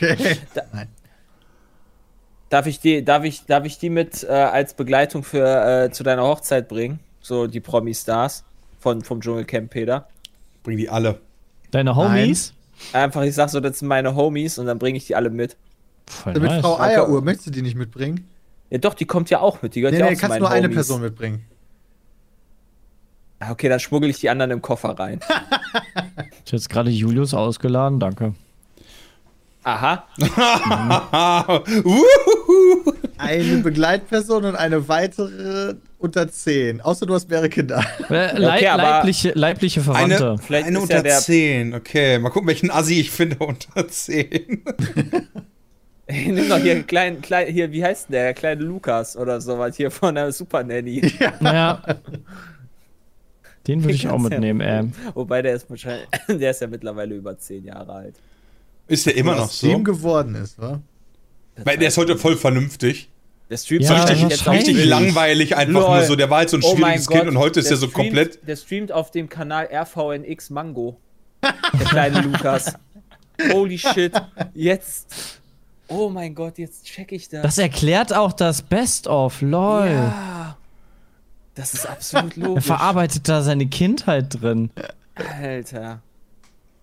Okay. Da- Nein. Darf ich die, darf ich, darf ich die mit äh, als Begleitung für äh, zu deiner Hochzeit bringen? So die Promi-Stars von vom Dschungelcamp Peter. Bring die alle. Deine Homies? Einfach, ich sag so, das sind meine Homies und dann bringe ich die alle mit. Voll Mit nice. Frau Eieruhr, möchtest du die nicht mitbringen? Ja, doch, die kommt ja auch mit. Die gehört Nee, ja nee, auch zu kannst nur eine Homies. Person mitbringen. Ah, Okay, dann schmuggel ich die anderen im Koffer rein. [LAUGHS] Ich jetzt gerade Julius ausgeladen, danke. Aha. Ah, [LAUGHS] wuhu. [LAUGHS] eine Begleitperson und eine weitere unter 10. Außer du hast mehrere Kinder. Äh, Lei Okay, leibliche, leibliche Verwandte. Eine, Vielleicht eine ja unter der- 10. Okay, mal gucken, welchen Assi ich finde unter 10. [LAUGHS] Nimm doch hier einen kleinen, klein, hier, wie heißt denn der? Der kleine Lukas oder sowas hier von der Super Nanny. [LAUGHS] Ja. Den würde ich auch kannst ja- mitnehmen, ey. Wobei der ist wahrscheinlich, [LAUGHS] der ist ja mittlerweile über 10 Jahre alt. Ist der immer noch so? ihm geworden ist, wa? Weil der ist heute voll vernünftig. Der streamt Ja, auf Richtig Twitch. langweilig, einfach Lol. nur so. Der war halt so ein Oh schwieriges Gott, Kind und heute ist der er so streamt- komplett. Der streamt auf dem Kanal RVNX Mango. Der kleine Lukas. Holy shit. Jetzt. Oh mein Gott, jetzt check ich das. Das erklärt auch das Best-of, lol. ja. Das ist absolut [LAUGHS] Er logisch. verarbeitet da seine Kindheit drin. Alter.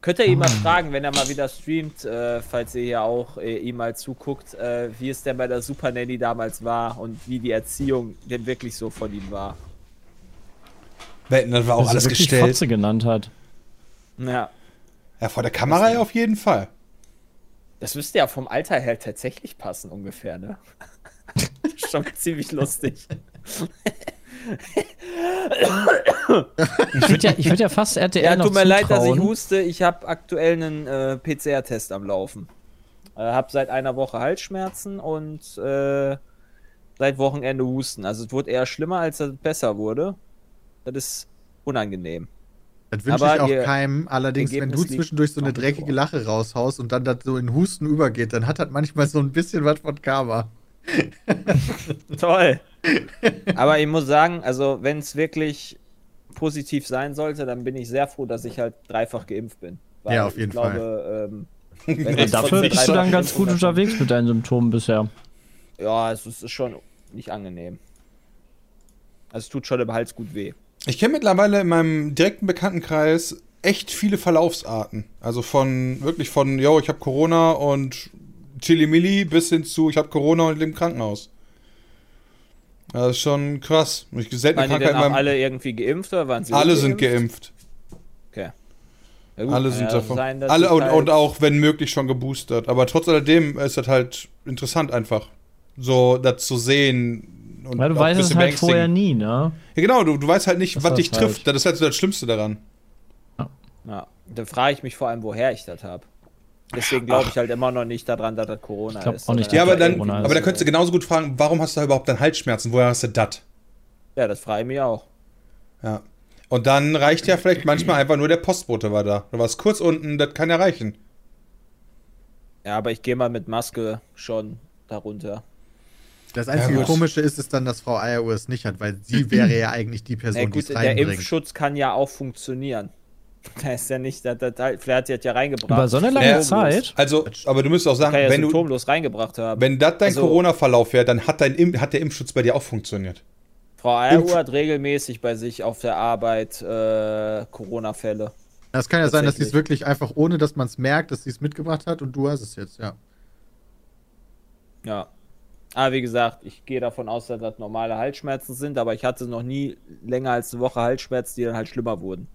Könnt ihr ihn mal fragen, wenn er mal wieder streamt, äh, falls ihr hier auch äh, ihm mal zuguckt, äh, wie es denn bei der Super Nanny damals war und wie die Erziehung denn wirklich so von ihm war. Wetten, das war auch Dass er alles wirklich gestellt. Fotze genannt hat. Ja. Ja, vor der Kamera ja auf jeden Fall. Das müsste ja vom Alter her tatsächlich passen, ungefähr, ne? [LAUGHS] Schon ziemlich lustig. Ich würde ja, ich würd ja fast [LAUGHS] RTL Ja, noch tut mir leid, dass ich zutrauen. huste. Ich habe aktuell einen äh, PCR-Test am Laufen. Äh, hab seit einer Woche Halsschmerzen und äh, seit Wochenende Husten. Also es wurde eher schlimmer, als es besser wurde. Das ist unangenehm. Das wünsche ich auch ihr keim. Allerdings, wenn du zwischendurch so eine dreckige vor. Lache raushaust und dann das so in Husten übergeht, dann hat das manchmal so ein bisschen was von Karma. [LAUGHS] Toll. Aber ich muss sagen, also wenn es wirklich positiv sein sollte, dann bin ich sehr froh, dass ich halt dreifach geimpft bin. Weil Ja, auf jeden ich glaube, Ähm, [LAUGHS] wenn Ja, dafür bist du dann ganz gut unterwegs mit deinen Symptomen bisher. Ja, es ist, ist schon nicht angenehm. Also es tut schon im Hals gut weh. Ich kenne mittlerweile in meinem direkten Bekanntenkreis echt viele Verlaufsarten. Also von wirklich von, yo, ich habe Corona und Chili-Milli bis hin zu, ich habe Corona und liege im Krankenhaus. Das ist schon krass. Ich seltene Waren die Krankheit denn auch meinem, alle irgendwie geimpft oder waren sie alle sind geimpft. Okay. Ja, gut, Alle sind ja davon. sein, alle und, halt- und auch, wenn möglich, schon geboostert. Aber trotz alledem ist das halt interessant einfach. So, das zu sehen. Und Weil du weißt es halt vorher beängstigend. nie, ne? Ja, genau, du, du weißt halt nicht, Das was dich halt. trifft. Das ist halt so das Schlimmste daran. Ja, dann frage ich mich vor allem, woher ich das habe. Deswegen glaube ich halt immer noch nicht daran, dass das Corona Ich ist. auch nicht, Ja, aber Ja, dann, Corona aber ist da könntest du genauso gut fragen, warum hast du da überhaupt dann Halsschmerzen? Woher hast du das? Ja, das frage ich mich auch. Ja. Und dann reicht ja vielleicht manchmal einfach nur der Postbote war da. Du warst kurz unten, das kann ja reichen. Ja, aber ich gehe mal mit Maske schon darunter. Das einzige gut. Komische ist es dann, dass Frau Eieruhr es nicht hat, weil sie wäre ja eigentlich die Person, Ja, die gut, es der reinbringt. Impfschutz kann ja auch funktionieren. [LAUGHS] Da ist ja nicht, das, das, vielleicht hat ja reingebracht. Über so eine lange Ja, Zeit. Also, aber du müsstest auch sagen, Kann ja wenn, du, symptomlos reingebracht haben. wenn das dein Also- Corona-Verlauf wäre, dann hat, dein, hat der Impfschutz bei dir auch funktioniert. Frau Eieruhr hat regelmäßig bei sich auf der Arbeit äh, Corona-Fälle. Das kann ja sein, dass sie es wirklich einfach, ohne dass man es merkt, dass sie es mitgebracht hat und du hast es jetzt, ja. Ja. Aber wie gesagt, ich gehe davon aus, dass das normale Halsschmerzen sind, aber ich hatte noch nie länger als eine Woche Halsschmerzen, die dann halt schlimmer wurden.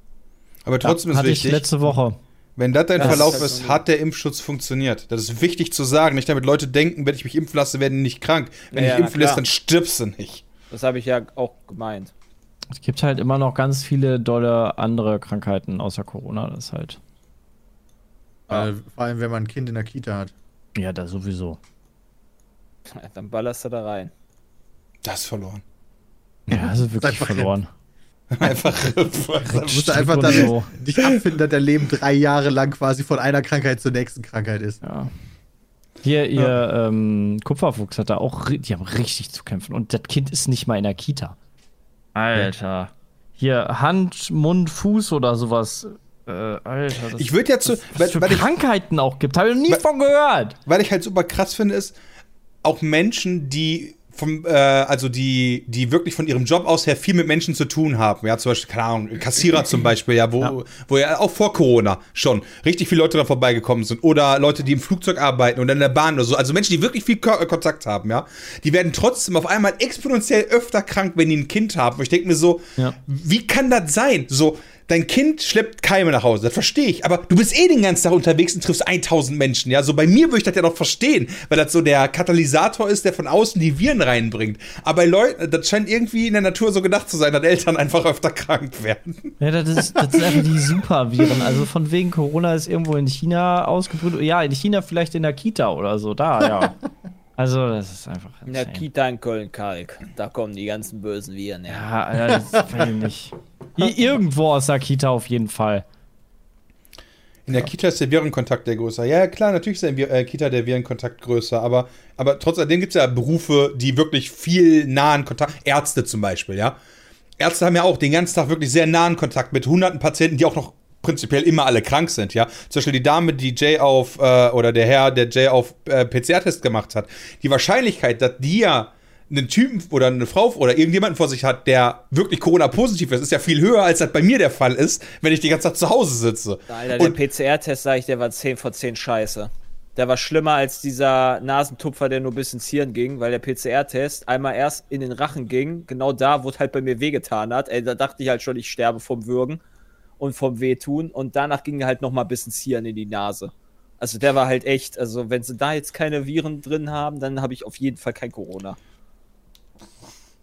Aber trotzdem ist Hatte ich wichtig, letzte Woche. wenn das dein Ja, das Verlauf ist halt ist, ein- hat der Impfschutz funktioniert. Das ist wichtig zu sagen. Nicht damit Leute denken, wenn ich mich impfen lasse, werden die nicht krank. Wenn Ja, ich ja, impfen lässt, dann stirbst du nicht. Das habe ich ja auch gemeint. Es gibt halt immer noch ganz viele dolle andere Krankheiten außer Corona. Das ist halt. Äh, vor allem, wenn man ein Kind in der Kita hat. Ja, da sowieso. Ja, [LAUGHS] Dann ballerst du da rein. Das ist verloren. Ja, also wirklich Einfach verloren. [LAUGHS] Einfach. Du musst du einfach damit so. dich abfinden, dass dein Leben drei Jahre lang quasi von einer Krankheit zur nächsten Krankheit ist. Ja. Hier, ihr ähm, Kupferfuchs hat da auch, die haben richtig zu kämpfen. Und das Kind ist nicht mal in der Kita. Alter. Hier, Hand, Mund, Fuß oder sowas. Äh, Alter. Das, ich würde jetzt so, was weil, für weil, ich, Krankheiten auch gibt. Habe ich noch nie Weil- von gehört. weil ich halt super krass finde, ist, auch Menschen, die vom, äh, also die, die wirklich von ihrem Job aus her viel mit Menschen zu tun haben. Ja, zum Beispiel, keine Ahnung, Kassierer zum Beispiel, ja, wo, wo ja auch vor Corona schon richtig viele Leute da vorbeigekommen sind. Oder Leute, die im Flugzeug arbeiten oder in der Bahn oder so. Also Menschen, die wirklich viel Ko äh, Kontakt haben, ja. Die werden trotzdem auf einmal exponentiell öfter krank, wenn die ein Kind haben. Und ich denke mir so, Ja. wie kann das sein? So, dein Kind schleppt Keime nach Hause, das verstehe ich, aber du bist eh den ganzen Tag unterwegs und triffst 1000 Menschen, ja, so bei mir würde ich das ja noch verstehen, weil das so der Katalysator ist, der von außen die Viren reinbringt. Aber bei Leuten, das scheint irgendwie in der Natur so gedacht zu sein, dass Eltern einfach öfter [LAUGHS] krank werden. Ja, das ist, das sind einfach die Superviren. Also von wegen Corona ist irgendwo in China ausgebrütet. Ja, in China vielleicht in der Kita oder so, da, ja. [LAUGHS] Also, das ist einfach. In der insane. Kita in Köln-Kalk. Da kommen die ganzen bösen Viren her. Ja, Alter, das weiß ich nicht. [LAUGHS] Irgendwo aus der Kita auf jeden Fall. In der Kita ist der Virenkontakt der größer. Ja, ja, klar, natürlich ist in der äh, Kita der Virenkontakt größer, aber, aber trotzdem gibt es ja Berufe, die wirklich viel nahen Kontakt, Ärzte zum Beispiel, ja. Ärzte haben ja auch den ganzen Tag wirklich sehr nahen Kontakt mit hunderten Patienten, die auch noch prinzipiell immer alle krank sind, ja. Zum Beispiel die Dame, die Jay auf, äh, oder der Herr, der Jay auf äh, PCR-Test gemacht hat. Die Wahrscheinlichkeit, dass die ja einen Typen oder eine Frau oder irgendjemanden vor sich hat, der wirklich Corona-positiv ist, ist ja viel höher, als das bei mir der Fall ist, wenn ich die ganze Zeit zu Hause sitze. Alter, der Und- PCR-Test, sag ich, der war 10 von 10 scheiße. Der war schlimmer als dieser Nasentupfer, der nur bis ins Hirn ging, weil der PCR-Test einmal erst in den Rachen ging, genau da, wo es halt bei mir wehgetan hat. Ey, da dachte ich halt schon, ich sterbe vom Würgen und vom Wehtun. Und danach ging er halt nochmal bis ins Hirn in die Nase. Also der war halt echt, also wenn sie da jetzt keine Viren drin haben, dann habe ich auf jeden Fall kein Corona.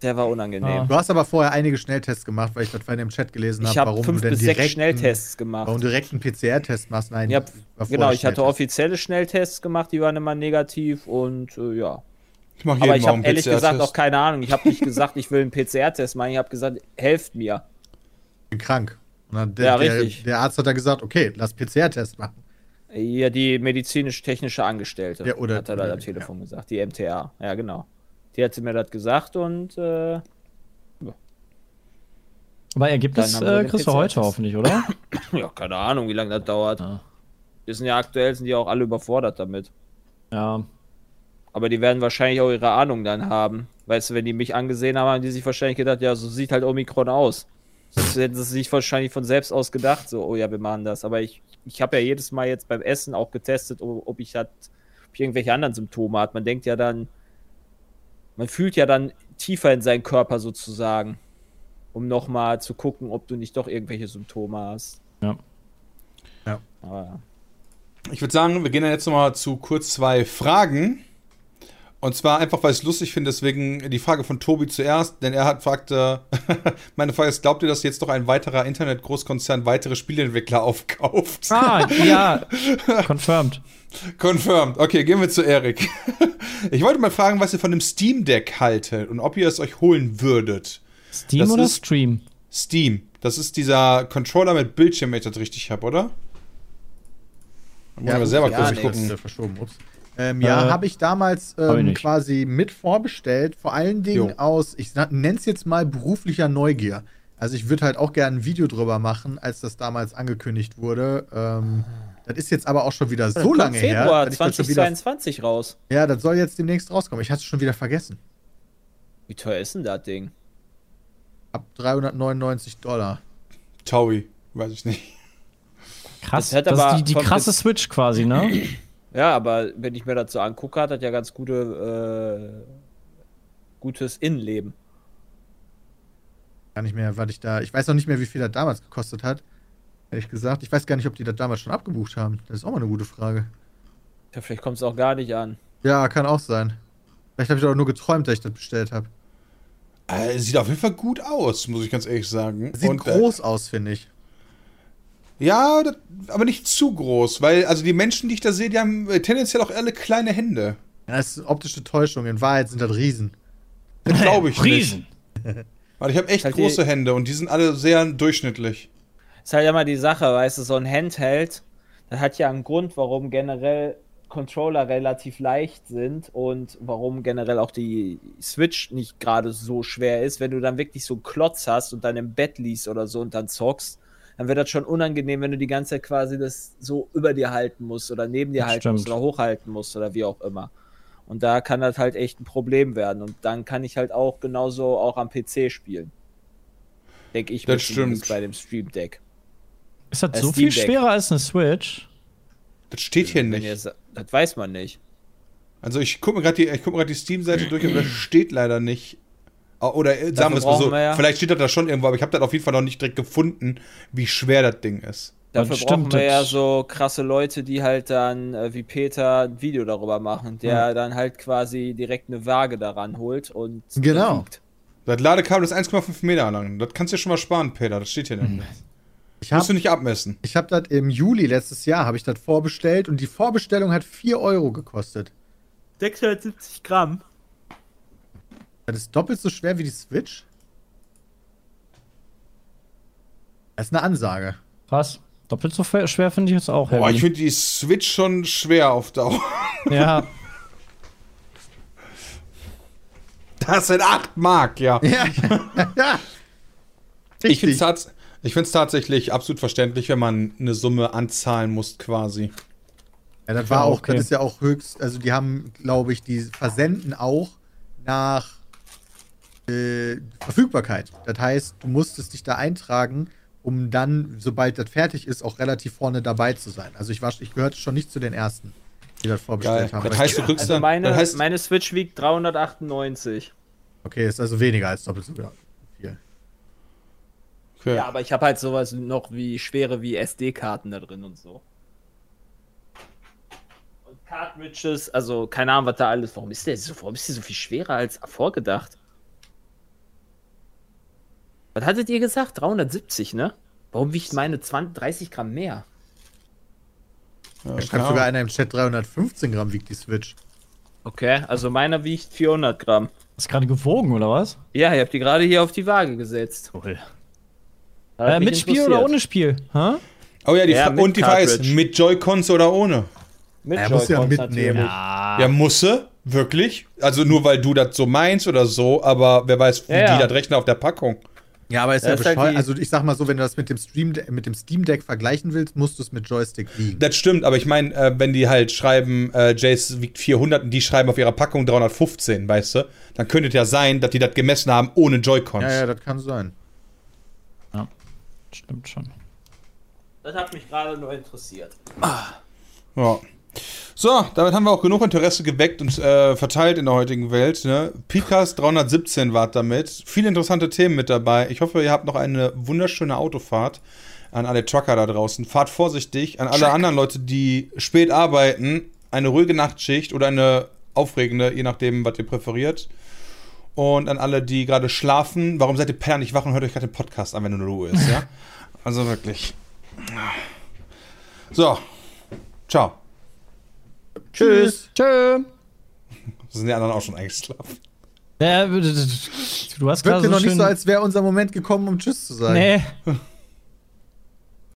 Der war unangenehm. Ah. Du hast aber vorher einige Schnelltests gemacht, weil ich das vorhin im Chat gelesen habe, Ich habe warum fünf du bis sechs direkt Schnelltests gemacht. Warum direkt einen PCR-Test machst? Nein, Ja, genau, ich hatte offizielle Schnelltests gemacht, die waren immer negativ und äh, ja. Ich mache Aber ich habe ehrlich gesagt auch keine Ahnung. Ich habe nicht gesagt, ich will einen PCR-Test machen. Ich habe gesagt, helft mir. Ich bin krank. Und dann der, Ja, der, richtig. der Arzt hat dann gesagt, okay, lass PCR-Test machen. Ja, die medizinisch-technische Angestellte. Ja, oder- hat er da am Telefon gesagt. Die MTA. Ja, genau. Die hat mir das gesagt und äh, Aber Ergebnis äh, kriegst du heute hoffentlich, oder? [COUGHS] ja, keine Ahnung, wie lange das dauert. Ah. Die sind ja aktuell, sind die auch alle überfordert damit. Ja. Aber die werden wahrscheinlich auch ihre Ahnung dann haben. Weißt du, wenn die mich angesehen haben, haben die sich wahrscheinlich gedacht, ja, so sieht halt Omikron aus. Das hätten sie sich wahrscheinlich von selbst aus gedacht, so, oh ja, wir machen das. Aber ich, ich habe ja jedes Mal jetzt beim Essen auch getestet, ob, ich hat, ob ich irgendwelche anderen Symptome hat. Man denkt ja dann, man fühlt ja dann tiefer in seinen Körper sozusagen, um nochmal zu gucken, ob du nicht doch irgendwelche Symptome hast. Ja. Ja. Aber Ich würde sagen, wir gehen dann jetzt nochmal zu kurz zwei Fragen. Und zwar einfach, weil ich es lustig finde, deswegen die Frage von Tobi zuerst, denn er hat fragt, äh, [LAUGHS] meine Frage ist, glaubt ihr, dass jetzt doch ein weiterer Internet-Großkonzern weitere Spieleentwickler aufkauft? Ah, [LAUGHS] ja. Confirmed. Confirmed. Okay, gehen wir zu Erik. [LAUGHS] Ich wollte mal fragen, was ihr von dem Steam Deck haltet und ob ihr es euch holen würdet. Steam Das oder ist- Stream? Steam. Das ist dieser Controller mit Bildschirm, wenn ich das richtig habe, oder? Da muss ich aber selber ja, kurz nee, gucken. Äh, verschoben, ups. Ähm, ja, Äh, habe ich damals hab ich ähm, nicht. quasi mit vorbestellt. Vor allen Dingen Jo. aus, ich nenne es jetzt mal beruflicher Neugier. Also ich würde halt auch gerne ein Video drüber machen, als das damals angekündigt wurde. Ähm, das ist jetzt aber auch schon wieder so lange her. Februar ich das schon wieder, 2022 raus. ja, das soll jetzt demnächst rauskommen. Ich hatte es schon wieder vergessen. Wie teuer ist denn das Ding? Ab 399 Dollar. Taui, weiß ich nicht. Krass. Das Das, aber ist die, die krasse Switch quasi, ne? [CLEARS THROAT] Ja, aber wenn ich mir das so angucke, hat das ja ganz gute, äh, gutes Innenleben. Gar nicht mehr, was ich da. Ich weiß noch nicht mehr, wie viel das damals gekostet hat. Ehrlich gesagt. Ich weiß gar nicht, ob die das damals schon abgebucht haben. Das ist auch mal eine gute Frage. Ja, vielleicht kommt es auch gar nicht an. Ja, kann auch sein. Vielleicht habe ich doch nur geträumt, dass ich das bestellt habe. Äh, sieht auf jeden Fall gut aus, muss ich ganz ehrlich sagen. Sieht Und, groß aus, finde ich. Ja, das, aber nicht zu groß, weil also die Menschen, die ich da sehe, die haben äh, tendenziell auch alle kleine Hände. Ja, das ist optische Täuschung. In Wahrheit sind das Riesen. Das [LAUGHS] glaube ich Riesen. nicht. [LAUGHS] Weil ich habe echt Halt die- große Hände und die sind alle sehr durchschnittlich. Ist halt immer die Sache, weißt du, so ein Handheld, das hat ja einen Grund, warum generell Controller relativ leicht sind und warum generell auch die Switch nicht gerade so schwer ist. Wenn du dann wirklich so einen Klotz hast und dann im Bett liegst oder so und dann zockst, dann wird das schon unangenehm, wenn du die ganze Zeit quasi das so über dir halten musst oder neben dir Das halten stimmt. musst oder hochhalten musst oder wie auch immer. Und da kann das halt echt ein Problem werden. Und dann kann ich halt auch genauso auch am PC spielen. Denke ich Das stimmt. bei dem Stream Deck. Ist das Äh, so viel schwerer als eine Switch? Das steht hier nicht. sa- das weiß man nicht. Also ich gucke mir gerade die, ich guck die Steam-Seite durch, aber das [CLEARS THROAT] steht leider nicht. Oder äh, sagen wir es mal so, ja- vielleicht steht das da schon irgendwo, aber ich habe das auf jeden Fall noch nicht direkt gefunden, wie schwer das Ding ist. Dafür Das brauchen wir ja so krasse Leute, die halt dann, äh, wie Peter, ein Video darüber machen, der dann halt quasi direkt eine Waage daran holt und Genau. wiegt. Das Ladekabel ist 1,5 Meter lang. Das kannst du dir schon mal sparen, Peter. Das steht hier nämlich. Ich Musst du habe nicht abmessen. ich hab das im Juli letztes Jahr, habe ich das vorbestellt und die Vorbestellung hat 4 Euro gekostet. 670 Gramm. Das ist doppelt so schwer wie die Switch. Das ist eine Ansage. Krass. Doppelt so schwer finde ich jetzt auch. Boah, heavy. ich finde die Switch schon schwer auf Dauer. [LAUGHS] ja, Das sind 8 Mark, ja. [LAUGHS] Ja. ja. Ich finde es tats tatsächlich absolut verständlich, wenn man eine Summe anzahlen muss, quasi. Ja, das war auch, okay. das ist ja auch höchst, also die haben, glaube ich, die versenden auch nach äh, Verfügbarkeit. Das heißt, du musstest dich da eintragen, um dann, sobald das fertig ist, auch relativ vorne dabei zu sein. Also ich war, ich gehörte schon nicht zu den ersten, die das Geil. vorbestellt haben. Das heißt, du kriegst Also dann. meine, das heißt, meine Switch wiegt 398. okay, ist also weniger als doppelt so viel. okay. Ja, aber ich habe halt sowas noch wie schwere wie SD-Karten da drin und so. Und Cartridges, also keine Ahnung, was da alles. Warum ist der so, warum ist die so viel schwerer als vorgedacht? Was hattet ihr gesagt? 370, ne? Warum wiegt meine 20, 30 Gramm mehr? Ja, Da schreibt sogar einer im Chat 315 Gramm wiegt die Switch. Okay, also meiner wiegt 400 Gramm. ist gerade gewogen, oder was? Ja, ihr habt die gerade hier auf die Waage gesetzt. Cool. Äh, mit Spiel oder ohne Spiel? Hä? Oh ja, die Ja, und die Frage ist, mit Joy-Cons oder ohne? Mit Er muss ja mitnehmen. natürlich. Ah. Ja, musse, wirklich. Also nur weil du das so meinst oder so, aber wer weiß, wie Ja, ja. die das rechnen auf der Packung. Ja, aber ist ja Das halt bescheuert. die- also ich sag mal so, wenn du das mit dem Stream mit dem Steam Deck vergleichen willst, musst du es mit Joystick wiegen. Das stimmt, aber ich meine, äh, wenn die halt schreiben, äh, Jace wiegt 400 und die schreiben auf ihrer Packung 315, weißt du, dann könnte es ja sein, dass die das gemessen haben ohne Joy-Cons. Ja, ja, das kann sein. Stimmt schon. Das hat mich gerade nur interessiert. Ja. So, damit haben wir auch genug Interesse geweckt und äh, verteilt in der heutigen Welt. Ne? Picast 317 war damit. Viele interessante Themen mit dabei. Ich hoffe, ihr habt noch eine wunderschöne Autofahrt an alle Trucker da draußen. Fahrt vorsichtig. An alle anderen Leute, die spät arbeiten, eine ruhige Nachtschicht oder eine aufregende, je nachdem, was ihr präferiert. Und an alle, die gerade schlafen, warum seid ihr Penner nicht wach und hört euch gerade den Podcast an, wenn nur Ruhe ist, ja? [LAUGHS] Also wirklich. So. Ciao. Tschüss. Tschö. [LAUGHS] Sind die anderen auch schon eingeschlafen? Ja, du hast Wirkt gerade dir so noch schön... nicht so, als wäre unser Moment gekommen, um Tschüss zu sagen. Nee. [LAUGHS]